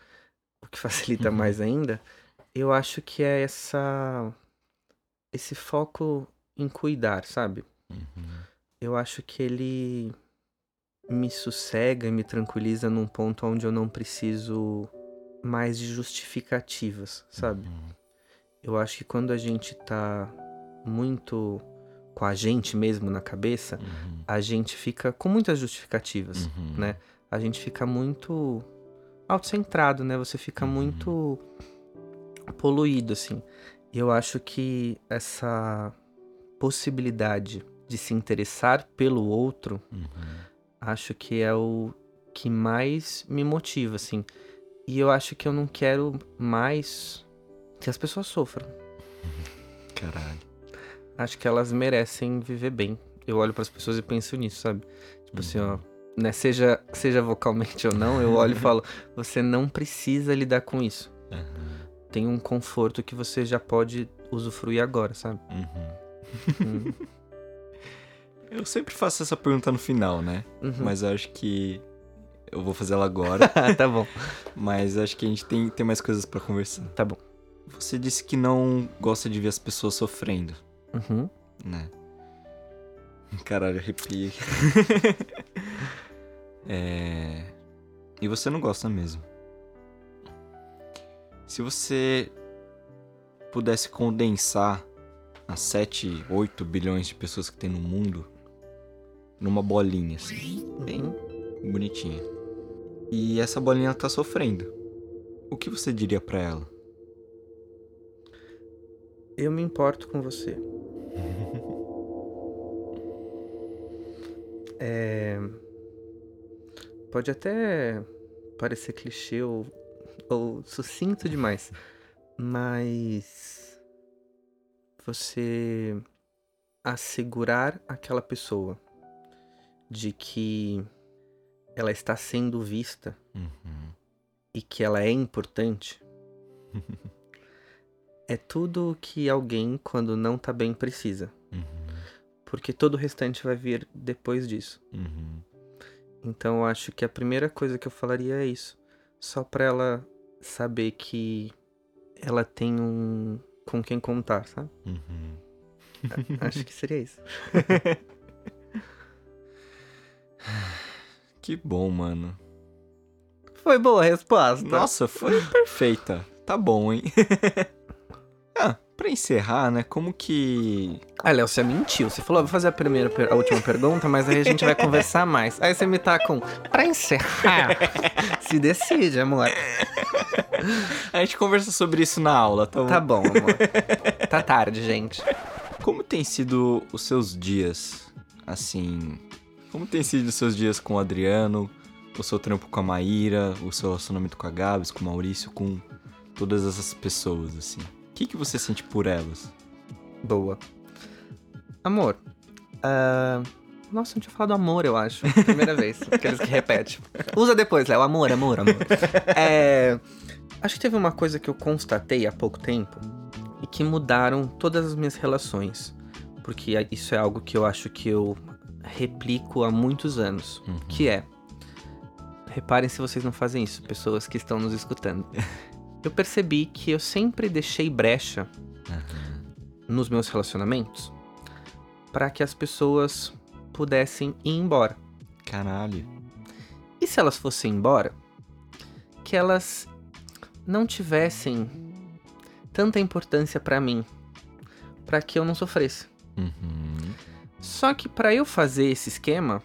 o que facilita Uhum. mais ainda, eu acho que é essa esse foco em cuidar, sabe? Uhum. Eu acho que ele me sossega e me tranquiliza num ponto onde eu não preciso mais de justificativas, sabe? Uhum. Eu acho que quando a gente tá muito com a gente mesmo na cabeça, Uhum. a gente fica com muitas justificativas, Uhum. né? A gente fica muito autocentrado, né? Você fica Uhum. muito poluído, assim. E eu acho que essa possibilidade de se interessar pelo outro, Uhum. Acho que é o que mais me motiva, assim. E eu acho que eu não quero mais que as pessoas sofram. Caralho. Acho que elas merecem viver bem. Eu olho pras pessoas e penso nisso, sabe? Tipo assim, ó, né, seja, seja vocalmente ou não, eu olho e falo, você não precisa lidar com isso. Uhum. Tem um conforto que você já pode usufruir agora, sabe? Uhum. Hum, Eu sempre faço essa pergunta no final, né? uhum. Mas eu acho que eu vou fazer ela agora. Ah, tá bom, mas acho que a gente tem, tem mais coisas pra conversar. tá bom. Você disse que não gosta de ver as pessoas sofrendo, Uhum. né? Caralho, arrepiei. é... E você não gosta mesmo. Se você pudesse condensar as 7, 8 bilhões de pessoas que tem no mundo numa bolinha, assim, bem bonitinha. E essa bolinha ela tá sofrendo. O que você diria pra ela? Eu me importo com você. É... Pode até parecer clichê ou, ou sucinto demais, mas você assegurar aquela pessoa de que ela está sendo vista Uhum. e que ela é importante é tudo o que alguém, quando não tá bem, precisa. Uhum. Porque todo o restante vai vir depois disso. Uhum. Então eu acho que a primeira coisa que eu falaria é isso. Só pra ela saber que ela tem um com quem contar, sabe? Uhum. Acho que seria isso. Que bom, mano. Foi boa a resposta. Nossa, foi perfeita. Tá bom, hein? ah, pra encerrar, né? Como que. Ah, Léo, você mentiu. Você falou, vou fazer a primeira, a última pergunta, mas aí a gente vai conversar mais. Aí você me tá com, pra encerrar, se decide, amor. A gente conversa sobre isso na aula, tá bom? Tá bom, amor. Tá tarde, gente. Como tem sido os seus dias? Assim. Como tem sido os seus dias com o Adriano, o seu trampo com a Maíra, o seu relacionamento com a Gabs, com o Maurício, com todas essas pessoas, assim? O que, que você sente por elas? Boa. Amor. ah, Nossa, não tinha falado amor, eu acho. Primeira vez. Aqueles que repetem. Usa depois, Léo. Amor, amor, amor. É, Acho que teve uma coisa que eu constatei há pouco tempo e que mudaram todas as minhas relações. Porque isso é algo que eu acho que eu replico há muitos anos. Uhum. Que é. Reparem se vocês não fazem isso, pessoas que estão nos escutando. Eu percebi que eu sempre deixei brecha nos meus relacionamentos para que as pessoas pudessem ir embora. Caralho. E se elas fossem embora, que elas não tivessem tanta importância para mim, para que eu não sofresse. Uhum. Só que para eu fazer esse esquema,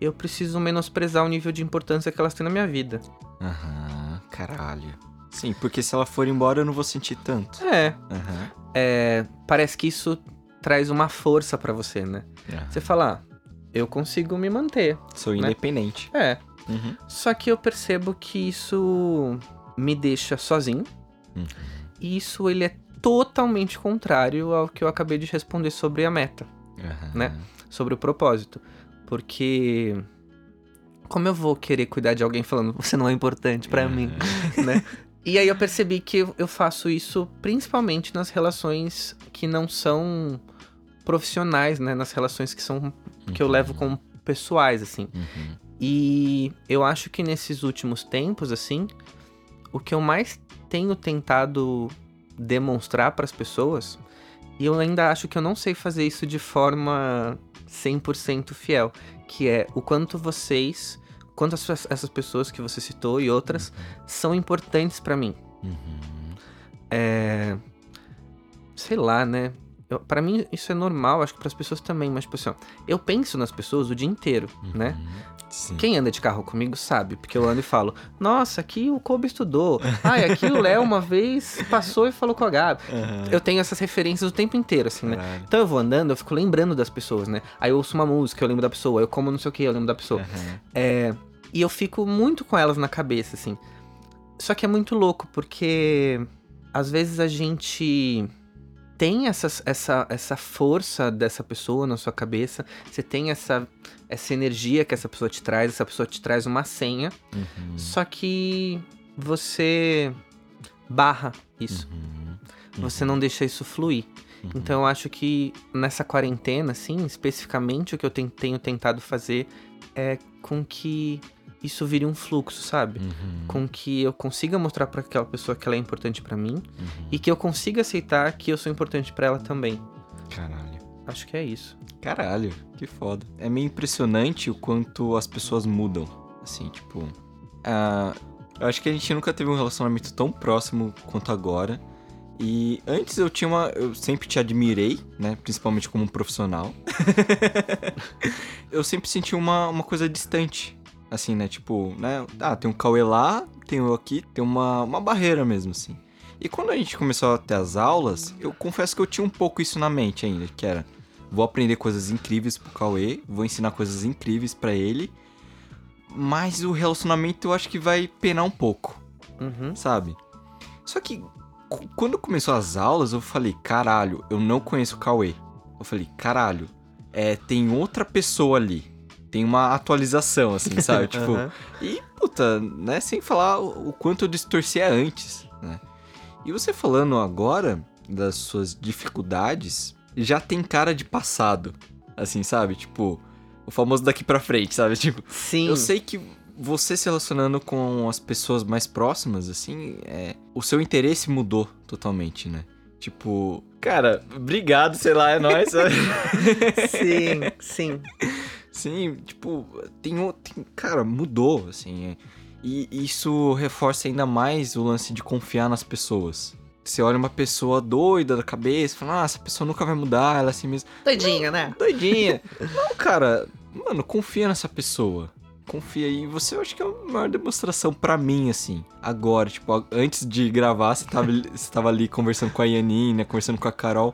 eu preciso menosprezar o nível de importância que elas têm na minha vida. Aham. Caralho. Sim, porque se ela for embora eu não vou sentir tanto. É, Aham. é parece que isso traz uma força para você, né? Aham. Você fala, ah, eu consigo me manter. Sou independente. É, Uhum. Só que eu percebo que isso me deixa sozinho. Uhum. E isso ele é totalmente contrário ao que eu acabei de responder sobre a meta, Aham. Né? sobre o propósito. Porque como eu vou querer cuidar de alguém falando você não é importante pra mim, né? E aí eu percebi que eu- faço isso principalmente nas relações que não são profissionais, né? Nas relações que são que eu levo como pessoais, assim. Uhum. E eu acho que nesses últimos tempos, assim, o que eu mais tenho tentado demonstrar para as pessoas, e eu ainda acho que eu não sei fazer isso de forma 100% fiel, que é o quanto vocês, quanto as- essas pessoas que você citou e outras são importantes para mim. Uhum. É, sei lá, né? Para mim isso é normal, acho que para as pessoas também, mas tipo assim, ó, eu penso nas pessoas o dia inteiro, né? Uhum. Sim. Quem anda de carro comigo sabe, porque eu ando e falo: Nossa, aqui o Kobe estudou. Ai, aqui o Léo uma vez passou e falou com a Gabi. Aham. Eu tenho essas referências o tempo inteiro, assim, né? Caralho. Então eu vou andando, eu fico lembrando das pessoas, né? Aí eu ouço uma música, eu lembro da pessoa. Eu como não sei o que, eu lembro da pessoa. Aham. É, e eu fico muito com elas na cabeça, assim. Só que é muito louco, porque às vezes a gente tem essas- essa, essa força dessa pessoa na sua cabeça, você tem essa, essa energia que essa pessoa te traz, essa pessoa te traz uma senha, Uhum. só que você barra isso, Uhum. você não deixa isso fluir. Uhum. Então eu acho que nessa quarentena, assim, especificamente o que eu ten- tenho tentado fazer é com que isso vire um fluxo, sabe? Uhum. Com que eu consiga mostrar pra aquela pessoa que ela é importante pra mim Uhum. e que eu consiga aceitar que eu sou importante pra ela também. Caralho. Acho que é isso. Caralho, que foda. É meio impressionante o quanto as pessoas mudam. Assim, tipo. ah, eu acho que a gente nunca teve um relacionamento tão próximo quanto agora. E antes eu tinha uma. Eu sempre te admirei, né? Principalmente como um profissional. eu sempre senti uma, uma coisa distante. Assim, né? Tipo, né? Ah, tem um Cauê lá, tem eu aqui, tem uma, uma barreira mesmo, assim. E quando a gente começou a ter as aulas, eu confesso que eu tinha um pouco isso na mente ainda, que era vou aprender coisas incríveis pro Cauê, vou ensinar coisas incríveis pra ele, mas o relacionamento eu acho que vai penar um pouco, Uhum. sabe? Só que quando começou as aulas, eu falei, caralho, eu não conheço o Cauê. Eu falei, caralho, é, tem outra pessoa ali. Tem uma atualização, assim, sabe? tipo, e, puta, né, sem falar o, o quanto eu distorcia antes, né? E você falando agora das suas dificuldades, já tem cara de passado, assim, sabe? Tipo, o famoso daqui pra frente, sabe? Tipo, Sim. eu sei que você se relacionando com as pessoas mais próximas, assim, é, o seu interesse mudou totalmente, né? Tipo, cara, obrigado, sei lá, é nóis. Sim, sim. Sim, tipo, tem, o- tem cara, mudou, assim. é. E isso reforça ainda mais o lance de confiar nas pessoas. Você olha uma pessoa doida da cabeça, fala, ah, essa pessoa nunca vai mudar, ela é assim mesmo. Doidinha, né? Doidinha. Não, cara, mano, confia nessa pessoa. Confia aí. Você eu acho que é a maior demonstração pra mim, assim. Agora, tipo, antes de gravar, você tava, ali- você tava ali conversando com a Yanina, conversando com a Carol.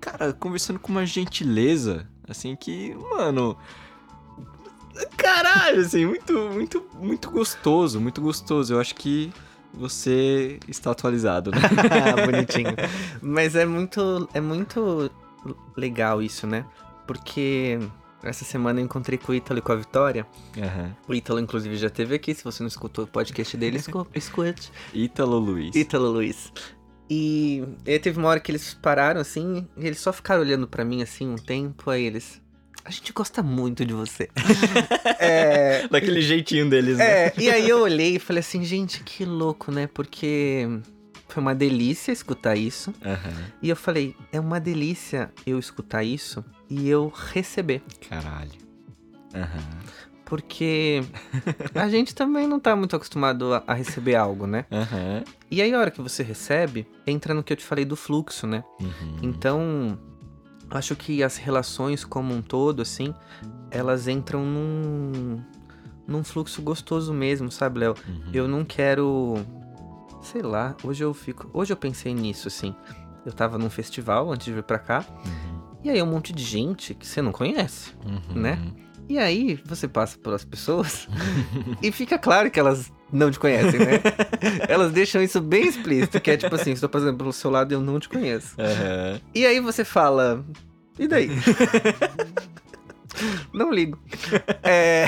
Cara, conversando com uma gentileza, assim, que, mano. Caralho, assim, muito, muito, muito gostoso, muito gostoso. Eu acho que você está atualizado, né? Bonitinho. Mas é muito, é muito legal isso, né? Porque essa semana eu encontrei com o Ítalo e com a Vitória. Aham. O Ítalo, inclusive, já esteve aqui. Se você não escutou o podcast dele, escu- escute. Ítalo Luiz. Ítalo Luiz. E aí teve uma hora que eles pararam assim, e eles só ficaram olhando pra mim assim um tempo, aí eles. A gente gosta muito de você. é. Daquele jeitinho deles, né? É, e aí eu olhei e falei assim, gente, que louco, né? Porque foi uma delícia escutar isso. Aham. E eu falei, é uma delícia eu escutar isso e eu receber. Caralho. Aham. Porque a gente também não tá muito acostumado a, receber algo, né? Aham. E aí a hora que você recebe, entra no que eu te falei do fluxo, né? Uhum. Então, acho que as relações como um todo, assim, elas entram num, num fluxo gostoso mesmo, sabe, Léo? Uhum. Eu não quero. Sei lá, hoje eu fico. Hoje eu pensei nisso, assim. Eu tava num festival antes de vir pra cá, Uhum. e aí um monte de gente que você não conhece. Uhum. né? E aí você passa pelas pessoas e fica claro que elas não te conhecem, né? elas deixam isso bem explícito, que é tipo assim, estou passando pelo seu lado e eu não te conheço. Aham. E aí você fala, e daí? não ligo. É...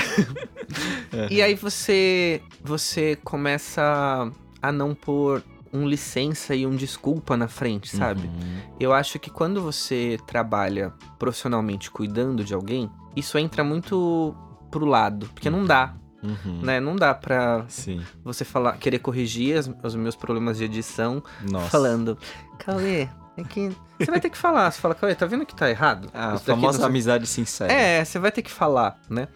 E aí você você começa a não pôr um licença e um desculpa na frente, sabe? Uhum. Eu acho que quando você trabalha profissionalmente cuidando de alguém, isso entra muito pro lado, porque não dá, Uhum. né? Não dá pra Sim. você falar, querer corrigir as- os meus problemas de edição Nossa. falando, Cauê, é que você vai ter que falar, você fala, Cauê, tá vendo que tá errado? Ah, a famosa amizade sincera. É, você vai ter que falar, né?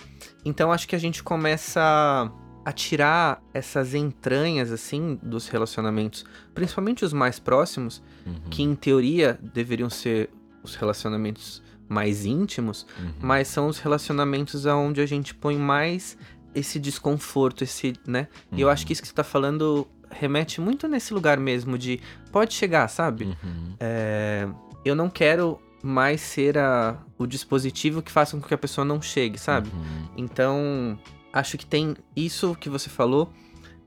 Então acho que a gente começa a tirar essas entranhas, assim, dos relacionamentos, principalmente os mais próximos, Uhum. que em teoria deveriam ser os relacionamentos mais íntimos, Uhum. mas são os relacionamentos aonde a gente põe mais esse desconforto, esse, né? E eu acho que isso que você tá falando remete muito nesse lugar mesmo de pode chegar, sabe? Uhum. É, eu não quero mais ser a, o dispositivo que faça com que a pessoa não chegue, sabe? Uhum. Então, acho que tem isso que você falou.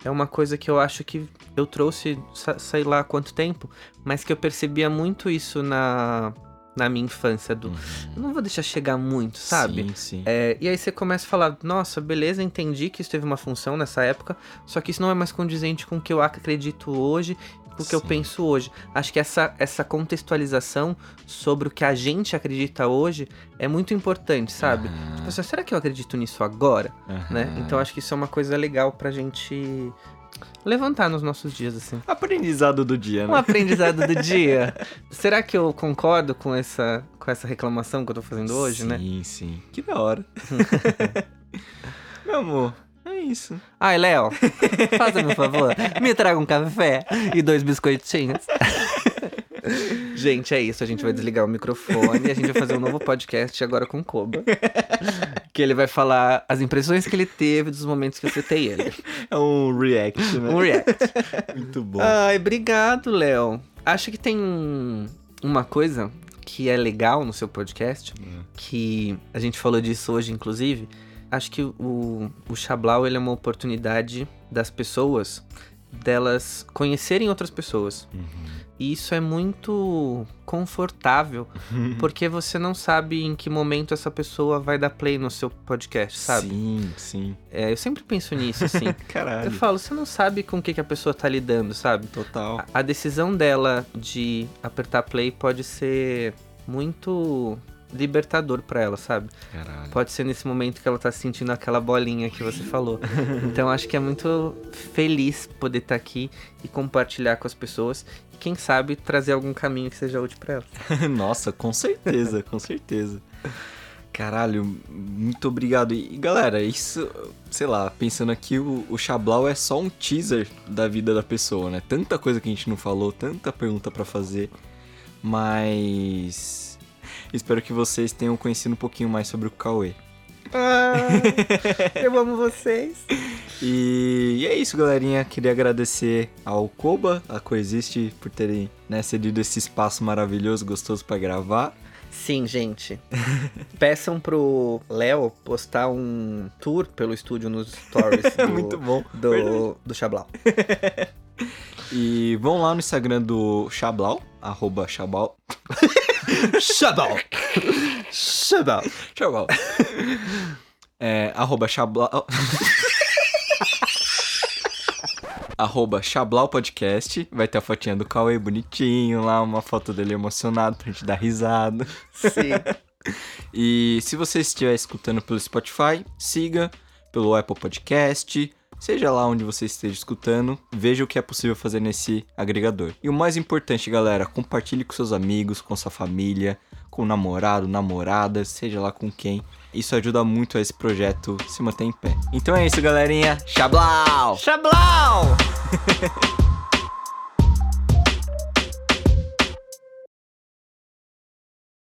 É uma coisa que eu acho que eu trouxe, sei lá há quanto tempo, mas que eu percebia muito isso na, na minha infância. Do, eu não vou deixar chegar muito, sabe? Uhum. Sim, sim. É, e aí você começa a falar, nossa, beleza, entendi que isso teve uma função nessa época, só que isso não é mais condizente com o que eu acredito hoje, o que eu Sim. penso hoje. Acho que essa, essa contextualização sobre o que a gente acredita hoje é muito importante, sabe? Aham, Tipo assim, será que eu acredito nisso agora? Né? aham. Então acho que isso é uma coisa legal pra gente levantar nos nossos dias, assim. Aprendizado do dia, Um né? aprendizado do dia. Será que eu concordo com essa, com essa reclamação que eu tô fazendo hoje, sim, né? Sim, sim. Que da hora. Meu amor, é isso. Ai, Léo, faça-me um favor, me traga um café e dois biscoitinhos. gente, é isso. A gente vai desligar o microfone e a gente vai fazer um novo podcast agora com o Koba. Que ele vai falar as impressões que ele teve dos momentos que eu citei ele. É um react, né? Um react. Muito bom. Ai, obrigado, Léo. Acho que tem um- uma coisa que é legal no seu podcast, que a gente falou disso hoje, inclusive. Acho que o, o Chablau ele é uma oportunidade das pessoas delas conhecerem outras pessoas. Uhum. E isso é muito confortável, porque você não sabe em que momento essa pessoa vai dar play no seu podcast, sabe? Sim, sim. É, eu sempre penso nisso, assim. Eu Caralho. falo, você não sabe com o que, que a pessoa tá lidando, sabe? Total. A- A decisão dela de apertar play pode ser muito libertador pra ela, sabe? Caralho. Pode ser nesse momento que ela tá sentindo aquela bolinha que você falou. Então acho que é muito feliz poder estar aqui e compartilhar com as pessoas e quem sabe trazer algum caminho que seja útil pra elas. Nossa, com certeza, com certeza. Caralho, muito obrigado. E galera, isso, sei lá, pensando aqui, o, o Chablau é só um teaser da vida da pessoa, né? Tanta coisa que a gente não falou, tanta pergunta pra fazer, mas espero que vocês tenham conhecido um pouquinho mais sobre o Cauê. eu amo vocês. E, e é isso, galerinha. Queria agradecer ao Koba, a Coexiste, por terem né, cedido esse espaço maravilhoso, gostoso pra gravar. Sim, gente. Peçam pro Léo postar um tour pelo estúdio nos stories do, Muito bom. Verdade. do, do Chablau. E vão lá no Instagram do Chablau, arroba Chablau. Chablau! Chablau! Chablau. É, arroba Chablau. arroba Chablau Podcast. Vai ter a fotinha do Cauê bonitinho lá, uma foto dele emocionado pra gente dar risada. Sim. E se você estiver escutando pelo Spotify, siga pelo Apple Podcast, seja lá onde você esteja escutando, veja o que é possível fazer nesse agregador. E o mais importante, galera, compartilhe com seus amigos, com sua família, com o namorado, namorada, seja lá com quem. Isso ajuda muito a esse projeto se manter em pé. Então é isso, galerinha. Xablau! Chablau!